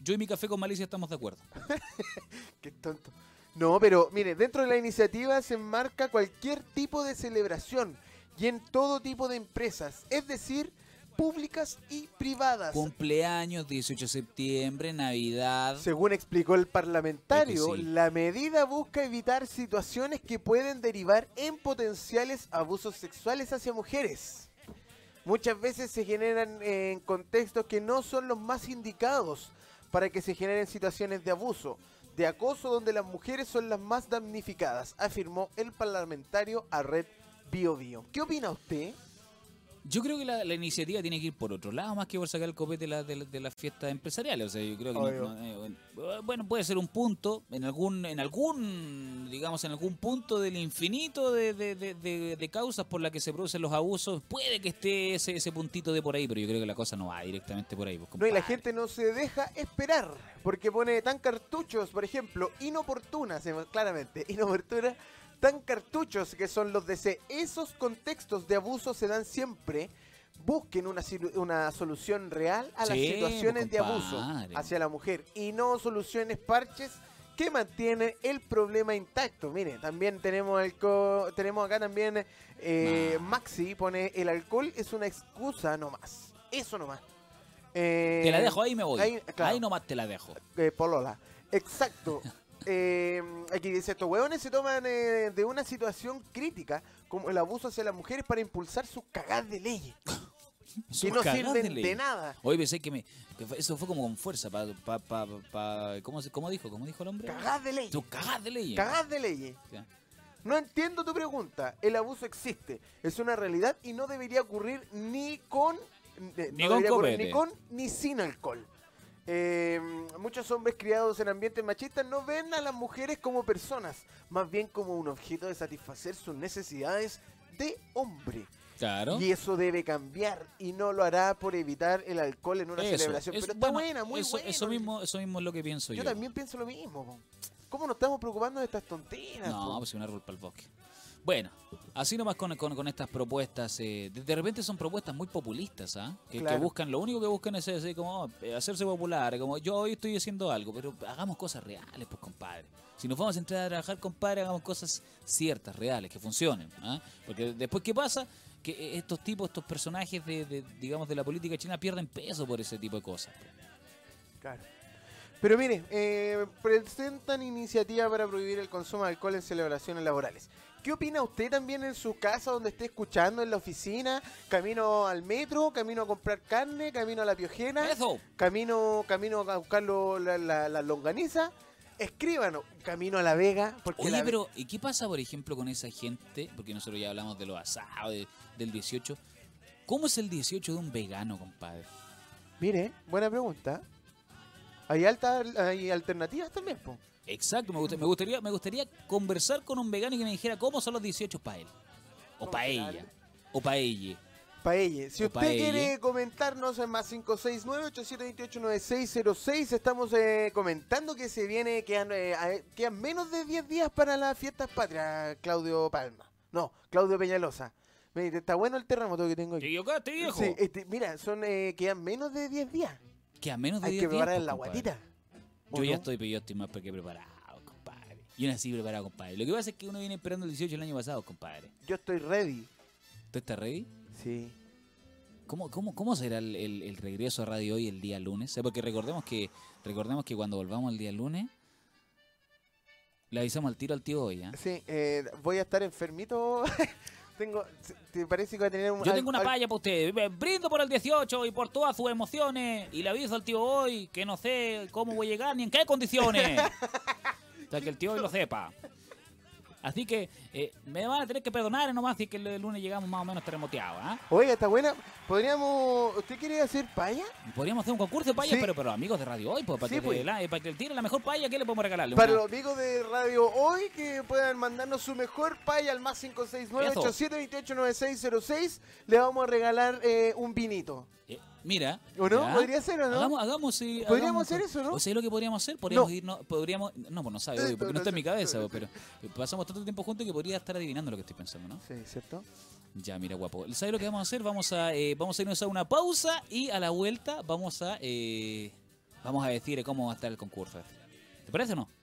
[SPEAKER 1] Yo y mi café con malicia estamos de acuerdo. *laughs*
[SPEAKER 2] Qué tonto. No, pero mire, dentro de la iniciativa se enmarca cualquier tipo de celebración y en todo tipo de empresas. Es decir, públicas y privadas.
[SPEAKER 1] Cumpleaños, 18 de septiembre, Navidad.
[SPEAKER 2] Según explicó el parlamentario, la medida busca evitar situaciones que pueden derivar en potenciales abusos sexuales hacia mujeres. Muchas veces se generan en contextos que no son los más indicados para que se generen situaciones de abuso, de acoso donde las mujeres son las más damnificadas, afirmó el parlamentario a Red Bio Bio. ¿Qué opina usted?
[SPEAKER 1] Yo creo que la, iniciativa tiene que ir por otro lado, más que por sacar el copete de, la, de, las fiestas empresariales. O sea, yo creo que eh, bueno, puede ser un punto, en algún, en algún, digamos, en algún punto del infinito de, causas por las que se producen los abusos, puede que esté ese, ese puntito de por ahí, pero yo creo que la cosa no va directamente por ahí.
[SPEAKER 2] Pues, no, y la gente no se deja esperar, porque pone tan cartuchos, por ejemplo, inoportunas, claramente, *laughs* inoportunas tan cartuchos que son los DC. Esos contextos de abuso se dan siempre. Busquen una, una solución real a las situaciones de abuso hacia la mujer y no soluciones parches que mantienen el problema intacto. Mire, también tenemos el tenemos acá también eh, Maxi pone el alcohol es una excusa nomás. Eso nomás.
[SPEAKER 1] Eh, te la dejo ahí me voy. Ahí, nomás te la dejo.
[SPEAKER 2] Eh, polola. Exacto. *laughs* Eh, aquí dice, estos hueones se toman eh, de una situación crítica como el abuso hacia las mujeres para impulsar sus cagadas de leyes. *laughs* que no sirven de, nada.
[SPEAKER 1] Hoy pensé que, me, eso fue como con fuerza. Pa, pa, pa, ¿cómo, ¿Cómo dijo? ¿Cómo dijo el hombre?
[SPEAKER 2] Cagadas de leyes.
[SPEAKER 1] cagadas de leyes.
[SPEAKER 2] Cagadas de leyes. No entiendo tu pregunta. El abuso existe. Es una realidad y no debería ocurrir ni con...
[SPEAKER 1] Eh, ni, con
[SPEAKER 2] ni con ni sin alcohol. Eh, muchos hombres criados en ambientes machistas no ven a las mujeres como personas, más bien como un objeto de satisfacer sus necesidades de hombre.
[SPEAKER 1] Claro.
[SPEAKER 2] Y eso debe cambiar y no lo hará por evitar el alcohol en una celebración. Pero está buena, muy
[SPEAKER 1] eso,
[SPEAKER 2] Eso
[SPEAKER 1] mismo, eso mismo es lo que pienso yo.
[SPEAKER 2] Yo también pienso lo mismo. ¿Cómo nos estamos preocupando de estas tonteras?
[SPEAKER 1] No, pues una ropa al bosque. Bueno, así nomás con, con, estas propuestas. Eh, de, repente son propuestas muy populistas, ¿ah? Que, buscan, lo único que buscan es, como eh, hacerse popular. Como yo hoy estoy haciendo algo, pero hagamos cosas reales, pues, compadre. Si nos vamos a entrar a trabajar, compadre, hagamos cosas ciertas, reales, que funcionen. ¿ah? Porque después, ¿qué pasa? Que eh, estos tipos, estos personajes de, digamos, de la política china pierden peso por ese tipo de cosas. Pues.
[SPEAKER 2] Claro. Pero mire, presentan iniciativa para prohibir el consumo de alcohol en celebraciones laborales. ¿Qué opina usted también en su casa donde esté escuchando en la oficina? Camino al metro, camino a comprar carne, camino a la piojena,
[SPEAKER 1] Eso.
[SPEAKER 2] camino camino a buscar la, la, longaniza. Escríbanos, camino a la Vega. Porque
[SPEAKER 1] Oye, pero ¿y qué pasa, por ejemplo, con esa gente? Porque nosotros ya hablamos de los asados, del 18. ¿Cómo es el 18 de un vegano, compadre?
[SPEAKER 2] Mire, buena pregunta. Hay, altas, hay alternativas también, po.
[SPEAKER 1] Exacto, me, gustaría, me gustaría conversar con un vegano y que me dijera cómo son los 18 para él. O para ella. O para ella.
[SPEAKER 2] Para ella. Si usted quiere comentarnos en más 569-8728-9606, estamos eh, comentando que se viene, quedan, eh, quedan menos de 10 días para las fiestas patrias, Claudio Palma. No, Claudio Peñalosa. está bueno el terremoto que tengo aquí.
[SPEAKER 1] Te viejo.
[SPEAKER 2] Sí, este, mira, son, eh, quedan menos de 10 días.
[SPEAKER 1] Quedan menos de 10
[SPEAKER 2] días.
[SPEAKER 1] Hay que
[SPEAKER 2] preparar pues, la guatita.
[SPEAKER 1] Yo ya estoy, pero yo estoy más que preparado, compadre. Yo nací preparado, compadre. Lo que pasa es que uno viene esperando el 18 el año pasado, compadre.
[SPEAKER 2] Yo estoy ready.
[SPEAKER 1] ¿Tú estás ready?
[SPEAKER 2] Sí.
[SPEAKER 1] ¿Cómo, cómo, cómo será el, regreso a radio hoy el día lunes? Porque recordemos que, recordemos que cuando volvamos el día lunes, le avisamos al tiro al tío hoy, ¿eh?
[SPEAKER 2] Sí, eh, voy a estar enfermito *laughs* Tengo, ¿Te parece que va a tener un...
[SPEAKER 1] Yo tengo una palla para usted. Brindo por el 18 y por todas sus emociones. Y le aviso al tío hoy que no sé cómo voy a llegar ni en qué condiciones. *laughs* Hasta que el tío hoy lo sepa. Así que eh, me van a tener que perdonar nomás si que el lunes llegamos más o menos terremoteados. ¿ah?
[SPEAKER 2] Oiga, está buena. ¿Podríamos. ¿Usted quiere hacer paya?
[SPEAKER 1] Podríamos hacer un concurso de paya, pero para los amigos de Radio Hoy, pues, para, que, pues. para que él tire la mejor paya, ¿qué le podemos regalarle?
[SPEAKER 2] Para los amigos de Radio Hoy que puedan mandarnos su mejor paya al más 569-8728-9606, le vamos a regalar eh, un vinito.
[SPEAKER 1] Eh, Mira.
[SPEAKER 2] ¿O no? ¿Podría ser o no?
[SPEAKER 1] Hagamos, hagamos sí,
[SPEAKER 2] Podríamos hacer eso, ¿no?
[SPEAKER 1] O sea, lo que podríamos hacer, podríamos ir, no, podríamos, no, pues no sabe, *laughs* obvio, porque no está en mi cabeza, *laughs* pero pasamos tanto tiempo juntos que podría estar adivinando lo que estoy pensando, ¿no?
[SPEAKER 2] Sí, ¿cierto?
[SPEAKER 1] Ya, mira, guapo. ¿Sabes lo que vamos a hacer? Vamos a, eh, vamos a irnos a una pausa y a la vuelta vamos a, eh, vamos a decir cómo va a estar el concurso. ¿Te parece o no?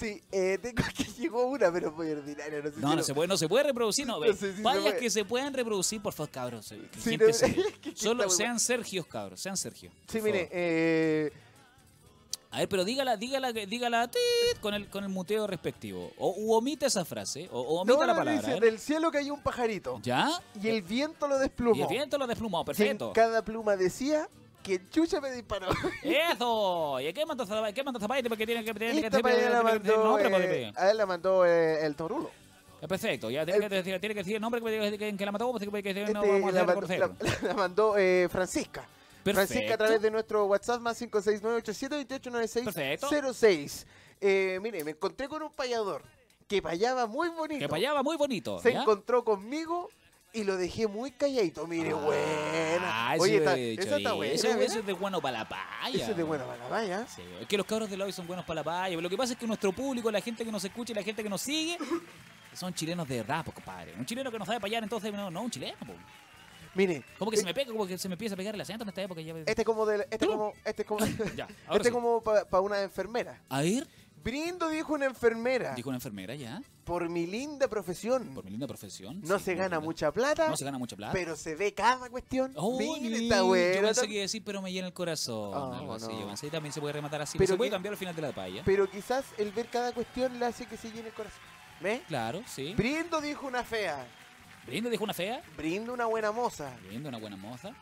[SPEAKER 2] Sí, eh, tengo *laughs* que llegó una, pero muy ordinaria. No, sé
[SPEAKER 1] no, no, se puede, no se puede reproducir. No, *laughs* no que se puedan reproducir, por favor, cabros. *laughs* Sí, Solo sean Sergios, cabros. Sean Sergio.
[SPEAKER 2] Sí, mire, eh.
[SPEAKER 1] A ver, pero dígala, dígala, dígala con el con el muteo respectivo. O omite esa frase, o, omita la palabra. Dice,
[SPEAKER 2] del cielo cayó un pajarito.
[SPEAKER 1] ¿Ya?
[SPEAKER 2] Y el viento lo desplumó. Y
[SPEAKER 1] el viento lo desplumó, perfecto.
[SPEAKER 2] cada pluma decía que chucha me disparó.
[SPEAKER 1] ¡Eso! ¿Y qué mandó ¿Qué mandó Zapata? Porque tiene que tiene
[SPEAKER 2] que la mandó, eh, A él la mandó eh, el Torulo.
[SPEAKER 1] Perfecto, ya tiene, que, decir, tiene que decir el nombre que, que la mató, porque que este, no vamos a
[SPEAKER 2] la, mandó, la, *laughs* la mandó eh, Francisca. Perfecto. Francisca a través de nuestro WhatsApp más 56987289606. Eh, mire, me encontré con un payador que payaba muy bonito.
[SPEAKER 1] Que payaba muy bonito.
[SPEAKER 2] Se encontró conmigo y lo dejé muy calladito. Mire, ah, buena.
[SPEAKER 1] Oye, está, eso está bueno. Eso, es de bueno para la paya.
[SPEAKER 2] Eso es de bueno para la paya.
[SPEAKER 1] Sí, es que los cabros de hoy son buenos para la paya. Pero lo que pasa es que nuestro público, la gente que nos escucha y la gente que nos sigue, son chilenos de rap, compadre. Un chileno que no sabe payar, entonces no, no un chileno,
[SPEAKER 2] Mire.
[SPEAKER 1] Como que se me pega, como que se me empieza a pegar el acento en esta época. Ya...
[SPEAKER 2] Este como de, este como, este como, *laughs* ya, este como para una enfermera.
[SPEAKER 1] A ver.
[SPEAKER 2] Brindo, dijo una enfermera.
[SPEAKER 1] Dijo una enfermera, ya.
[SPEAKER 2] Por mi linda profesión.
[SPEAKER 1] Por mi linda profesión.
[SPEAKER 2] No se gana mucha plata.
[SPEAKER 1] No se gana mucha plata.
[SPEAKER 2] Pero se ve cada cuestión.
[SPEAKER 1] Oh, Mira, está bueno. Yo pensé que decir, pero me llena el corazón. Oh, algo así. Yo pensé que también se puede rematar así. Pero se puede cambiar al final de la paya.
[SPEAKER 2] Pero quizás el ver cada cuestión le hace que se llene el corazón. ¿Ves?
[SPEAKER 1] Claro, sí.
[SPEAKER 2] Brindo, dijo una fea.
[SPEAKER 1] ¿Brindo dijo una fea?
[SPEAKER 2] Brindo una buena moza.
[SPEAKER 1] Brindo una buena moza.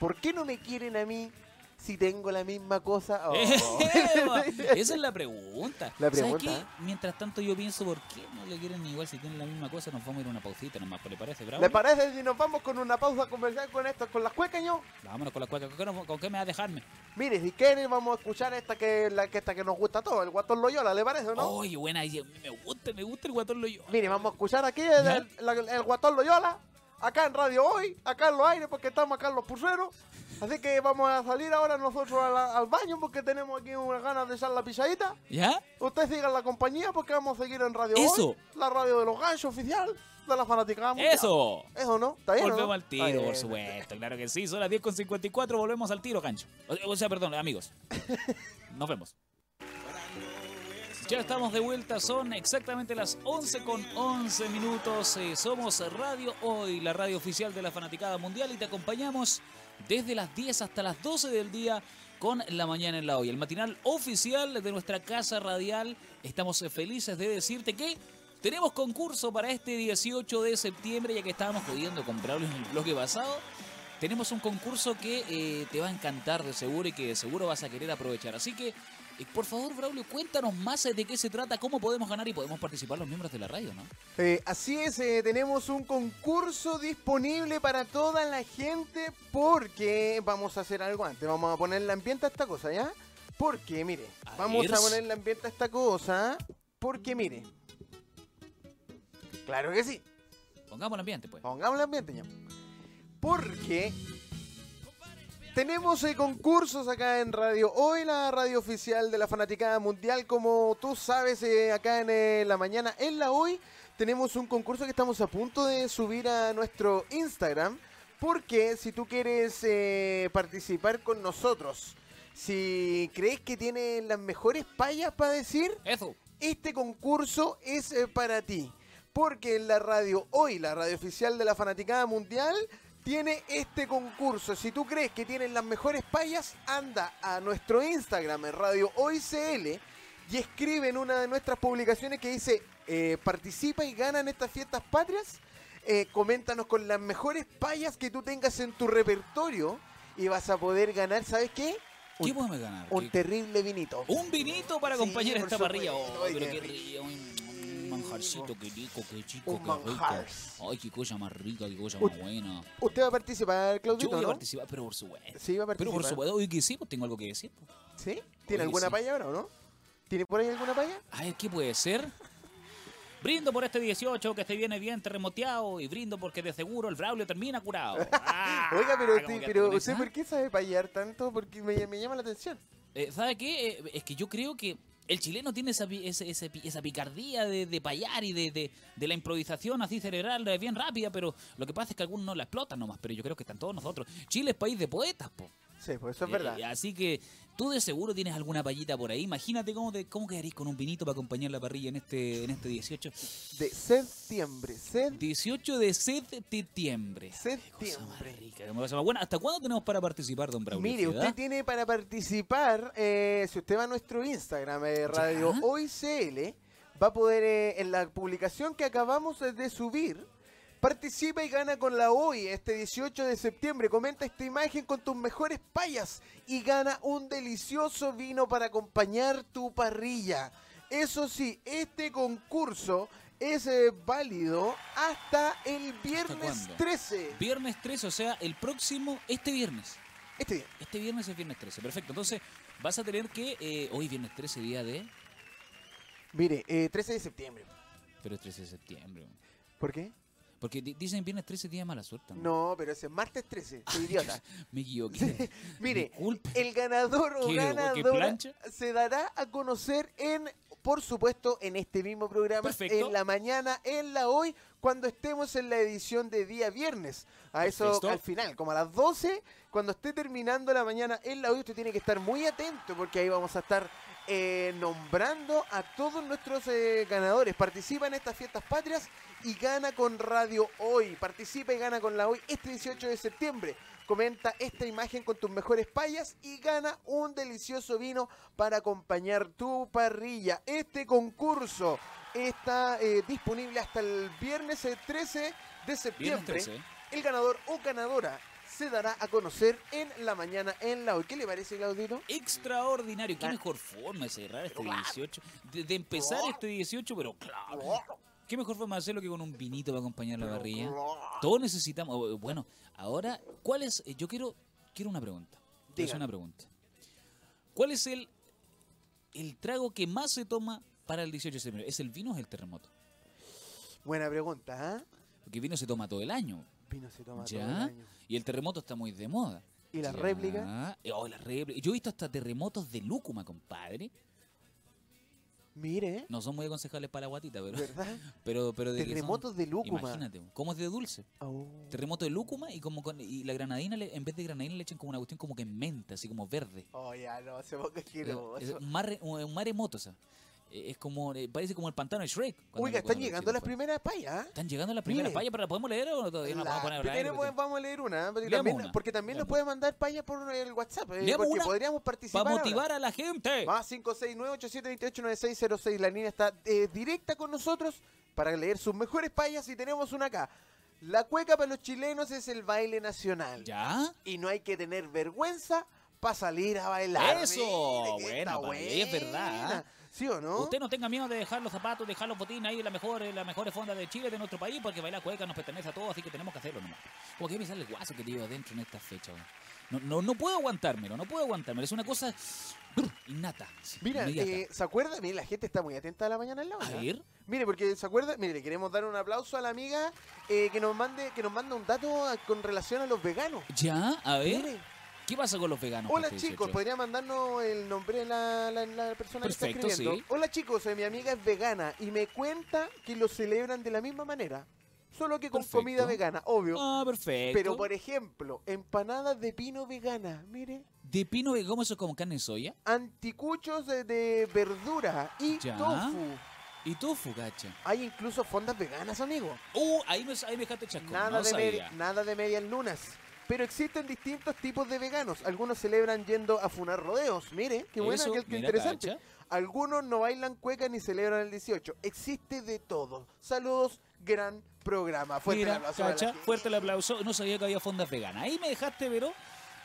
[SPEAKER 2] ¿Por qué no me quieren a mí si tengo la misma cosa. Oh. *laughs*
[SPEAKER 1] Esa es la pregunta. La pregunta. ¿Sabes qué? Mientras tanto yo pienso, ¿por qué no le quieren igual si tienen la misma cosa? Nos vamos a ir a una pausita nomás, ¿le parece, bravo?
[SPEAKER 2] ¿Le parece si nos vamos con una pausa a conversar con esto, con las cuecas, yo?
[SPEAKER 1] Vámonos con las cuecas. ¿Con qué, me va a dejarme?
[SPEAKER 2] Mire, si quieren vamos a escuchar esta que, la, que, esta que nos gusta a todos, el Guatón Loyola, ¿le parece o no?
[SPEAKER 1] Oye, buena, me gusta, me gusta el Guatón Loyola.
[SPEAKER 2] Mire, vamos a escuchar aquí el, el Guatón Loyola, acá en Radio Hoy, acá en los aires, porque estamos acá en los pulseros. Así que vamos a salir ahora nosotros al, baño porque tenemos aquí unas ganas de echar la pisadita.
[SPEAKER 1] ¿Ya?
[SPEAKER 2] Ustedes sigan la compañía porque vamos a seguir en Radio Eso. la radio de los ganchos oficial de la fanática
[SPEAKER 1] Eso.
[SPEAKER 2] Eso, ¿no? ¿Está bien,
[SPEAKER 1] Volvemos al tiro, por supuesto. Claro que sí. Son las 10 con 54. Volvemos al tiro, gancho. O sea, perdón, amigos. *laughs* Nos vemos. Ya estamos de vuelta, son exactamente las 11 con 11 minutos. Eh, somos Radio Hoy, la radio oficial de la Fanaticada Mundial y te acompañamos desde las 10 hasta las 12 del día con La Mañana en la Hoy, el matinal oficial de nuestra casa radial. Estamos felices de decirte que tenemos concurso para este 18 de septiembre, ya que estábamos pudiendo comprarlo en el bloque pasado. Tenemos un concurso que eh, te va a encantar de seguro y que de seguro vas a querer aprovechar. Así que por favor, Braulio, cuéntanos más de qué se trata, cómo podemos ganar y podemos participar los miembros de la radio, ¿no?
[SPEAKER 2] Eh, así es, eh, tenemos un concurso disponible para toda la gente porque vamos a hacer algo antes. Vamos a poner la ambiente a esta cosa, ¿ya? Porque, mire, vamos a poner la ambiente a esta cosa porque, mire. Claro que sí.
[SPEAKER 1] Pongamos el ambiente, pues.
[SPEAKER 2] Pongamos el ambiente, ya. Porque tenemos eh, concursos acá en Radio Hoy, la radio oficial de la Fanaticada Mundial. Como tú sabes, eh, acá en eh, la mañana, en la Hoy, tenemos un concurso que estamos a punto de subir a nuestro Instagram. Porque si tú quieres participar con nosotros, si crees que tienes las mejores payas para decir,
[SPEAKER 1] Eso.
[SPEAKER 2] este concurso es para ti. Porque en la radio Hoy, la radio oficial de la Fanaticada Mundial, tiene este concurso. Si tú crees que tienen las mejores payas, anda a nuestro Instagram en Radio OICL y escribe en una de nuestras publicaciones que dice eh, participa y gana en estas fiestas patrias. Eh, coméntanos con las mejores payas que tú tengas en tu repertorio y vas a poder ganar, ¿sabes qué?
[SPEAKER 1] ¿Qué podemos ganar?
[SPEAKER 2] Un terrible vinito.
[SPEAKER 1] Un vinito para acompañar esta parrilla. Oh, pero qué río manjarcito, qué rico, qué chico, qué rico. Ay, qué cosa más rica, qué cosa más buena.
[SPEAKER 2] ¿Usted va a participar, Claudito?
[SPEAKER 1] Yo voy a participar, pero por supuesto.
[SPEAKER 2] Sí, va a participar.
[SPEAKER 1] Pero por supuesto, hoy que sí, pues tengo algo que decir. Pues.
[SPEAKER 2] ¿Sí? ¿Tiene alguna paya ahora o no? ¿Tiene por ahí alguna paya?
[SPEAKER 1] A ver, ¿qué puede ser? Brindo por este 18 que este viene bien terremoteado y brindo porque de seguro el Braulio termina curado. *laughs*
[SPEAKER 2] Ah, Oiga, pero, usted, pero ¿usted por qué sabe payar tanto? Porque me, me llama la atención.
[SPEAKER 1] Eh, ¿Sabe qué? Eh, es que yo creo que el chileno tiene esa, esa, picardía de, payar y de, la improvisación así cerebral bien rápida, pero lo que pasa es que algunos no la explotan nomás, pero yo creo que están todos nosotros. Chile es país de poetas, po.
[SPEAKER 2] Sí, pues eso es verdad.
[SPEAKER 1] así que Tú de seguro tienes alguna payita por ahí. Imagínate cómo, te, cómo quedaréis con un vinito para acompañar la parrilla en este, en este 18.
[SPEAKER 2] De septiembre.
[SPEAKER 1] 18 de septiembre.
[SPEAKER 2] Septiembre.
[SPEAKER 1] Bueno, ¿hasta cuándo tenemos para participar, don Braulio?
[SPEAKER 2] Mire, usted tiene para participar, eh, si usted va a nuestro Instagram, eh, Radio Hoy CL, va a poder, eh, en la publicación que acabamos de subir, Participa y gana con la hoy este 18 de septiembre. Comenta esta imagen con tus mejores payas y gana un delicioso vino para acompañar tu parrilla. Eso sí, este concurso es eh, válido hasta el viernes 13.
[SPEAKER 1] Viernes 13, o sea, el próximo, este viernes.
[SPEAKER 2] Este viernes.
[SPEAKER 1] Este viernes es viernes 13, perfecto. Entonces, vas a tener que, eh, hoy viernes 13, día de...
[SPEAKER 2] Mire, eh, 13 de septiembre.
[SPEAKER 1] Pero es 13 de septiembre.
[SPEAKER 2] ¿Por qué?
[SPEAKER 1] Porque dicen viernes 13 día de mala suerte.
[SPEAKER 2] ¿no? pero ese es martes 13, soy idiota. *laughs*
[SPEAKER 1] Me equivoqué. *laughs*
[SPEAKER 2] Mire, el ganador o ganadora se dará a conocer en, por supuesto, en este mismo programa, en la mañana, en la hoy, cuando estemos en la edición de día viernes. A eso al final, como a las 12, cuando esté terminando la mañana en la hoy, usted tiene que estar muy atento porque ahí vamos a estar eh, nombrando a todos nuestros eh, ganadores. Participa en estas fiestas patrias y gana con Radio Hoy. Participa y gana con la Hoy este 18 de septiembre. Comenta esta imagen con tus mejores payas y gana un delicioso vino para acompañar tu parrilla. Este concurso está eh, disponible hasta el viernes 13 de septiembre. El ganador o ganadora se dará a conocer en la mañana en la hoy. ¿Qué le parece, Claudito?
[SPEAKER 1] Extraordinario. Qué mejor forma de cerrar este 18. De, empezar este 18, pero claro. ¿Qué mejor forma de hacerlo que con un vinito para acompañar la parrilla? Todos necesitamos. Bueno, ahora, ¿cuál es? Eh, yo quiero, quiero una pregunta. Es una pregunta. ¿Cuál es el, el trago que más se toma para el 18 de septiembre? ¿Es el vino o es el terremoto?
[SPEAKER 2] Buena pregunta, ¿ah?
[SPEAKER 1] Porque vino se toma todo el año.
[SPEAKER 2] Vino se toma todo el año.
[SPEAKER 1] Y el terremoto está muy de moda.
[SPEAKER 2] ¿Y la réplica?
[SPEAKER 1] Oh, la réplica. Yo he visto hasta terremotos de lúcuma, compadre.
[SPEAKER 2] Mire.
[SPEAKER 1] No son muy aconsejables para la guatita, pero.
[SPEAKER 2] ¿Verdad? *laughs*
[SPEAKER 1] Pero, pero
[SPEAKER 2] de Terremotos de lúcuma.
[SPEAKER 1] Imagínate, ¿cómo es de dulce? Oh. Terremoto de lúcuma y como con, y la granadina, en vez de granadina le echan como una cuestión como que en menta, así como verde.
[SPEAKER 2] Oh, ya, no, se ponga asqueroso.
[SPEAKER 1] Es un, mar, un maremoto, o sea. Eh, es como, eh, parece como el pantano de Shrek.
[SPEAKER 2] Oiga, están llegando las primeras payas.
[SPEAKER 1] ¿eh? ¿Están llegando las primeras payas? ¿Pero las podemos leer o todavía no vamos a poner
[SPEAKER 2] Primero vamos a leer una. Porque también, porque también nos puede mandar payas por el WhatsApp. porque podríamos participar.
[SPEAKER 1] Para motivar a la gente.
[SPEAKER 2] Más 569-8728-9606. La línea está directa con nosotros para leer sus mejores payas y tenemos una acá. La cueca para los chilenos es el baile nacional.
[SPEAKER 1] ¿Ya?
[SPEAKER 2] Y no hay que tener vergüenza para salir a bailar.
[SPEAKER 1] Eso, bueno, es verdad.
[SPEAKER 2] ¿Sí o no?
[SPEAKER 1] Usted no tenga miedo de dejar los zapatos, dejar los botines ahí de la mejor, la mejor fonda de Chile, de nuestro país, porque bailar cueca nos pertenece a todos, así que tenemos que hacerlo nomás. Como que me sale el guaso que llevo adentro en esta fecha. No, no, no puedo aguantármelo, no puedo aguantármelo. Es una cosa innata.
[SPEAKER 2] Mira, eh, ¿se acuerda? Mire, la gente está muy atenta a la mañana en la
[SPEAKER 1] A ver.
[SPEAKER 2] Mire, porque ¿se acuerda? Mire, le queremos dar un aplauso a la amiga eh, que nos mande que nos manda un dato con relación a los veganos.
[SPEAKER 1] Ya, a ver. Mire. ¿Qué pasa con los veganos?
[SPEAKER 2] Hola chicos, podría mandarnos el nombre de la, persona que está escribiendo. Hola chicos, mi amiga es vegana y me cuenta que lo celebran de la misma manera. Solo que con comida vegana, obvio.
[SPEAKER 1] Ah, perfecto.
[SPEAKER 2] Pero por ejemplo, empanadas de pino vegana, mire.
[SPEAKER 1] ¿De pino vegano? ¿Cómo eso como carne de soya?
[SPEAKER 2] Anticuchos de, verdura y tofu.
[SPEAKER 1] Y tofu, gacha.
[SPEAKER 2] Hay incluso fondas veganas, amigo.
[SPEAKER 1] Uh, ahí me, ahí me dejaste chascón.
[SPEAKER 2] Nada, de nada de medias lunas. Pero existen distintos tipos de veganos. Algunos celebran yendo a funar rodeos. Mire, qué buena, qué, interesante. Algunos no bailan cueca ni celebran el 18. Existe de todo. Saludos, gran programa.
[SPEAKER 1] Fuerte el aplauso. fuerte el aplauso. No sabía que había fondas veganas. Ahí me dejaste, pero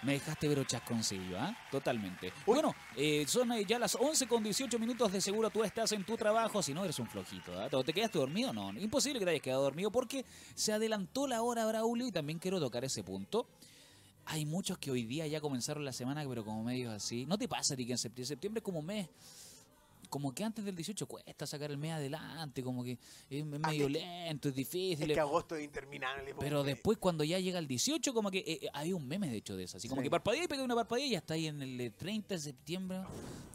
[SPEAKER 1] me dejaste ver chasconcillo, ¿ah? Totalmente. Bueno, eh, son eh, ya las 11 con 18 minutos de seguro tú estás en tu trabajo, si no eres un flojito, ¿ah? ¿Te quedaste dormido? No, imposible que te hayas quedado dormido porque se adelantó la hora, Braulio, y también quiero tocar ese punto. Hay muchos que hoy día ya comenzaron la semana, pero como medios así. ¿No te pasa, ti que en septiembre, septiembre es como mes como que antes del 18 cuesta sacar el mes adelante, como que es medio lento, es difícil.
[SPEAKER 2] Es que agosto es interminable.
[SPEAKER 1] Pero después cuando ya llega el 18, como que eh, eh, hay un meme de hecho de eso, así como que parpadea y pega una parpadea y ya está ahí en el 30 de septiembre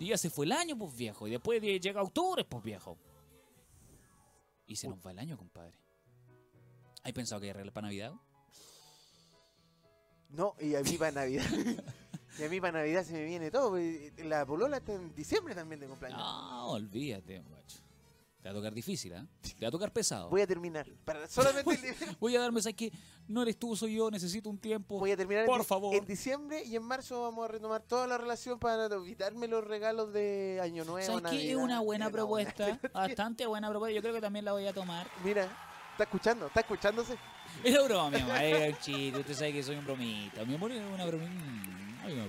[SPEAKER 1] y ya se fue el año, pues viejo, y después llega octubre, pues viejo. Y se nos va el año, compadre. ¿Hay pensado que arreglar para Navidad?
[SPEAKER 2] No, y a mí para Navidad. *laughs* Y a mí para Navidad se me viene todo. La polola está en diciembre también de cumpleaños.
[SPEAKER 1] No, olvídate, macho. Te va a tocar difícil, ¿eh? Te va a tocar pesado.
[SPEAKER 2] Voy a terminar. Para solamente *laughs*
[SPEAKER 1] Voy a darme, ¿sabes que No eres tú, soy yo, necesito un tiempo.
[SPEAKER 2] Voy a terminar
[SPEAKER 1] Por
[SPEAKER 2] en,
[SPEAKER 1] favor.
[SPEAKER 2] en diciembre y en marzo vamos a retomar toda la relación para evitarme los regalos de Año Nuevo.
[SPEAKER 1] ¿Sabes qué? Es una buena propuesta. Bastante buena propuesta. Yo creo que también la voy a tomar.
[SPEAKER 2] Mira, está escuchando, está escuchándose.
[SPEAKER 1] Es broma, mi amor. Es un chiste. Usted sabe que soy un bromita. Mi amor es una bromita. Una.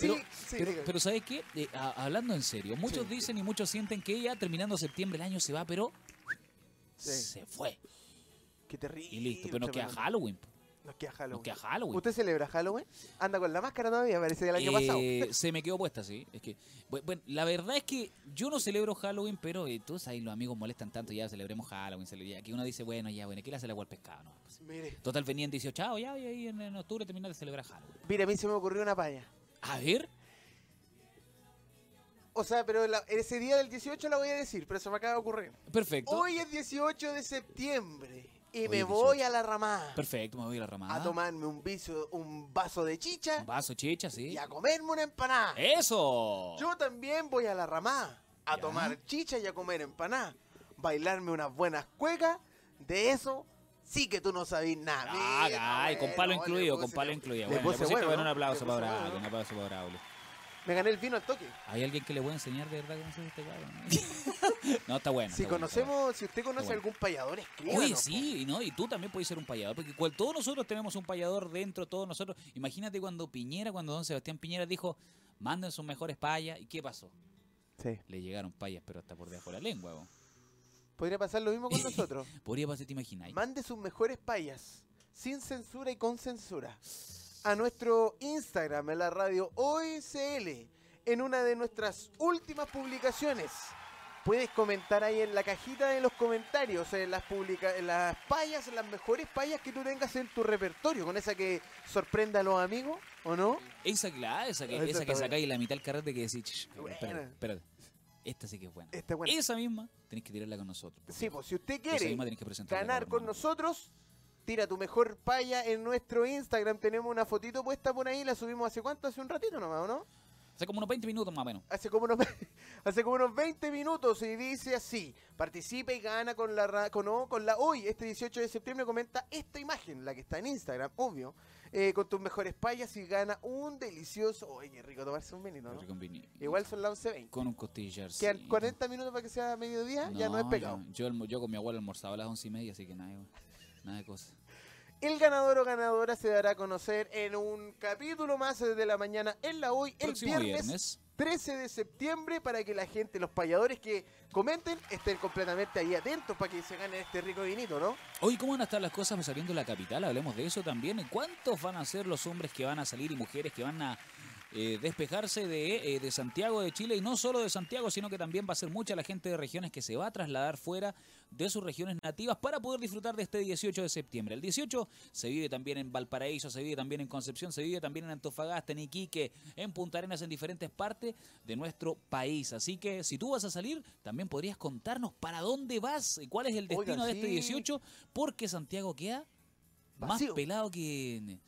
[SPEAKER 1] Pero,
[SPEAKER 2] Sí,
[SPEAKER 1] pero, ¿sabes qué? Eh, a- hablando en serio, muchos
[SPEAKER 2] Sí.
[SPEAKER 1] dicen y muchos sienten que ya terminando septiembre el año se va, pero se fue.
[SPEAKER 2] Qué terrible.
[SPEAKER 1] Y listo. Pero nos queda
[SPEAKER 2] tremendo. Nos queda Halloween. ¿Usted celebra Halloween? Anda con la máscara todavía, parece del año pasado.
[SPEAKER 1] Eh, *laughs* se me quedó puesta, sí. Es que, bu- bueno, la verdad es que yo no celebro Halloween, pero eh, tú sabes, los amigos molestan tanto, ya celebremos Halloween. que uno dice, bueno, ya, bueno, ¿qué le hace el agua al pescado? No, pues,
[SPEAKER 2] Mire,
[SPEAKER 1] Total, venían 18, chao, ya, y ahí en, en octubre terminar de celebrar Halloween.
[SPEAKER 2] mire, a mí se me ocurrió una paya.
[SPEAKER 1] A ver,
[SPEAKER 2] O sea, pero la- ese día del 18 la voy a decir, pero se me acaba de ocurrir.
[SPEAKER 1] perfecto.
[SPEAKER 2] Hoy es 18 de septiembre y
[SPEAKER 1] Hoy
[SPEAKER 2] me voy
[SPEAKER 1] 18.
[SPEAKER 2] a la ramada
[SPEAKER 1] Perfecto, me voy a la ramada.
[SPEAKER 2] a tomarme un, viso, un vaso de chicha
[SPEAKER 1] Un vaso, chicha, sí.
[SPEAKER 2] y a comerme una empanada.
[SPEAKER 1] ¡Eso!
[SPEAKER 2] Yo también voy a la ramada a
[SPEAKER 1] Ya.
[SPEAKER 2] tomar chicha y a comer empanada. Bailarme unas buenas cuecas. De eso sí que tú no sabís nada.
[SPEAKER 1] Ah, ay, con palo incluido,
[SPEAKER 2] puse-
[SPEAKER 1] con palo incluido.
[SPEAKER 2] le
[SPEAKER 1] Bueno, le pusiste
[SPEAKER 2] bueno,
[SPEAKER 1] un aplauso para Braulio, un aplauso para Braulio.
[SPEAKER 2] Me gané el vino al toque.
[SPEAKER 1] ¿Hay alguien que le pueda enseñar de verdad cómo se hace este cabrón? *laughs* no, está bueno.
[SPEAKER 2] Si
[SPEAKER 1] está bueno.
[SPEAKER 2] conocemos, si usted conoce
[SPEAKER 1] bueno.
[SPEAKER 2] algún payador, escríbanos.
[SPEAKER 1] Oye, sí, y ¿no? y tú también puedes ser un payador, porque cual, todos nosotros tenemos un payador dentro, todos nosotros. Imagínate cuando Piñera, cuando don Sebastián Piñera dijo, manden sus mejores payas, ¿y qué pasó?
[SPEAKER 2] Sí.
[SPEAKER 1] Le llegaron payas, pero hasta por debajo de la lengua. ¿no?
[SPEAKER 2] Podría pasar lo mismo con *laughs* nosotros.
[SPEAKER 1] Podría pasar, te imagináis.
[SPEAKER 2] Mande sus mejores payas, sin censura y con censura, a nuestro Instagram, en la radio OSL, en una de nuestras últimas publicaciones. Puedes comentar ahí en la cajita de los comentarios, en las, publica en las payas, en las mejores payas que tú tengas en tu repertorio, con esa que sorprenda a los amigos, ¿o no?
[SPEAKER 1] Esa, claro, esa que,
[SPEAKER 2] Esa
[SPEAKER 1] esa que sacáis la mitad del carrete que decís, "Ch,
[SPEAKER 2] Buena.
[SPEAKER 1] espérate, espérate. Esta sí que es buena.
[SPEAKER 2] Esta es buena.
[SPEAKER 1] Esa misma tenés que tirarla con nosotros.
[SPEAKER 2] Sí, pues si usted quiere
[SPEAKER 1] que
[SPEAKER 2] ganar con
[SPEAKER 1] ¿no?
[SPEAKER 2] nosotros, tira tu mejor paya en nuestro Instagram. Tenemos una fotito puesta por ahí, la subimos hace cuánto, hace un ratito nomás, ¿o no?
[SPEAKER 1] Hace como unos 20 minutos más o menos.
[SPEAKER 2] Hace como unos, *laughs* hace como unos 20 minutos y dice así, participa y gana con la, con, no, con la hoy, este 18 de septiembre, comenta esta imagen, la que está en Instagram, obvio, eh, con tus mejores payas y gana un delicioso, oye, qué rico tomarse un vinito, ¿no?
[SPEAKER 1] Con vini-
[SPEAKER 2] Igual son las 11.20.
[SPEAKER 1] Con un costillar.
[SPEAKER 2] Quedan 40 minutos para que sea mediodía, ya no es pecado.
[SPEAKER 1] Yo, yo, yo con mi abuelo almorzaba a las once y media, así que nada, nada de cosas.
[SPEAKER 2] El ganador o ganadora se dará a conocer en un capítulo más de la mañana en la hoy, el viernes,
[SPEAKER 1] viernes.
[SPEAKER 2] 13 de septiembre, para que la gente, los payadores que comenten, estén completamente ahí atentos para que se gane este rico vinito, ¿no?
[SPEAKER 1] Hoy, ¿cómo van a estar las cosas saliendo de la capital? Hablemos de eso también. ¿Cuántos van a ser los hombres que van a salir y mujeres que van a eh, despejarse de, eh, de Santiago de Chile? Y no solo de Santiago, sino que también va a ser mucha la gente de regiones que se va a trasladar fuera de sus regiones nativas para poder disfrutar de este 18 de septiembre. El 18 se vive también en Valparaíso, se vive también en Concepción, se vive también en Antofagasta, en Iquique, en Punta Arenas, en diferentes partes de nuestro país. Así que si tú vas a salir, también podrías contarnos para dónde vas y cuál es el
[SPEAKER 2] Oiga,
[SPEAKER 1] destino de este
[SPEAKER 2] sí.
[SPEAKER 1] 18, porque Santiago queda más pelado que...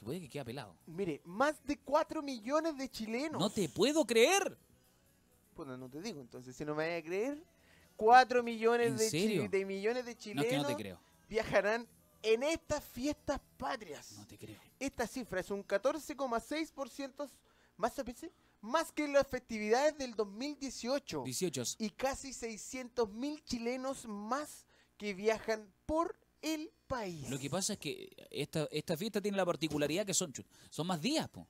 [SPEAKER 1] que puede que queda pelado.
[SPEAKER 2] Mire, más de 4 millones de chilenos.
[SPEAKER 1] No te puedo creer.
[SPEAKER 2] Puta, no te digo, entonces, si no me vas a creer, 4 millones
[SPEAKER 1] ¿En
[SPEAKER 2] de, chi- de millones de
[SPEAKER 1] No,
[SPEAKER 2] chilenos
[SPEAKER 1] es que no te creo.
[SPEAKER 2] viajarán en estas fiestas patrias.
[SPEAKER 1] No te creo.
[SPEAKER 2] Esta cifra es un 14,6% más, más que las festividades del 2018
[SPEAKER 1] 18.
[SPEAKER 2] y casi 600 mil chilenos más que viajan por el país.
[SPEAKER 1] Lo que pasa es que esta, esta fiesta tiene la particularidad que son, son más días, po.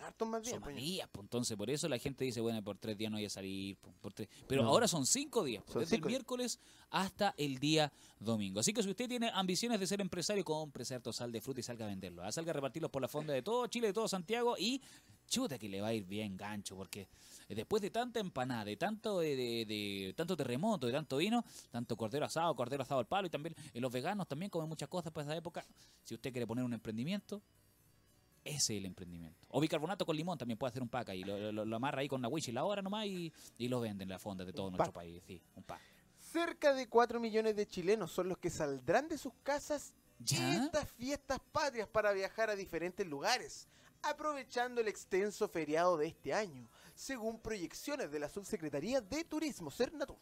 [SPEAKER 2] Son hartos más días,
[SPEAKER 1] Son más
[SPEAKER 2] pues.
[SPEAKER 1] días. Entonces, por eso la gente dice, bueno, por tres días no voy a salir. po, por tres- Pero ahora son cinco días,
[SPEAKER 2] Son
[SPEAKER 1] desde
[SPEAKER 2] cinco
[SPEAKER 1] el miércoles hasta el día domingo. Así que si usted tiene ambiciones de ser empresario, compre cierto sal de fruta y salga a venderlo. ¿ah? Salga a repartirlos por la fonda de todo Chile, de todo Santiago y chuta que le va a ir bien gancho, porque después de tanta empanada, de tanto de, de- de tanto terremoto, de tanto vino, tanto cordero asado, cordero asado al palo y también eh, los veganos también comen muchas cosas para esa época. Si usted quiere poner un emprendimiento, ese es el emprendimiento. O bicarbonato con limón también puede hacer un pack ahí. Lo, lo- lo amarra ahí con la wish y la hora nomás y, y lo venden en la fonda de todo
[SPEAKER 2] Un
[SPEAKER 1] nuestro
[SPEAKER 2] pack.
[SPEAKER 1] país. Sí, un pack.
[SPEAKER 2] Cerca de 4 millones de chilenos son los que saldrán de sus casas
[SPEAKER 1] ¿Ya?
[SPEAKER 2] estas fiestas patrias para viajar a diferentes lugares. aprovechando el extenso feriado de este año, según proyecciones de la Subsecretaría de Turismo, Cernatur.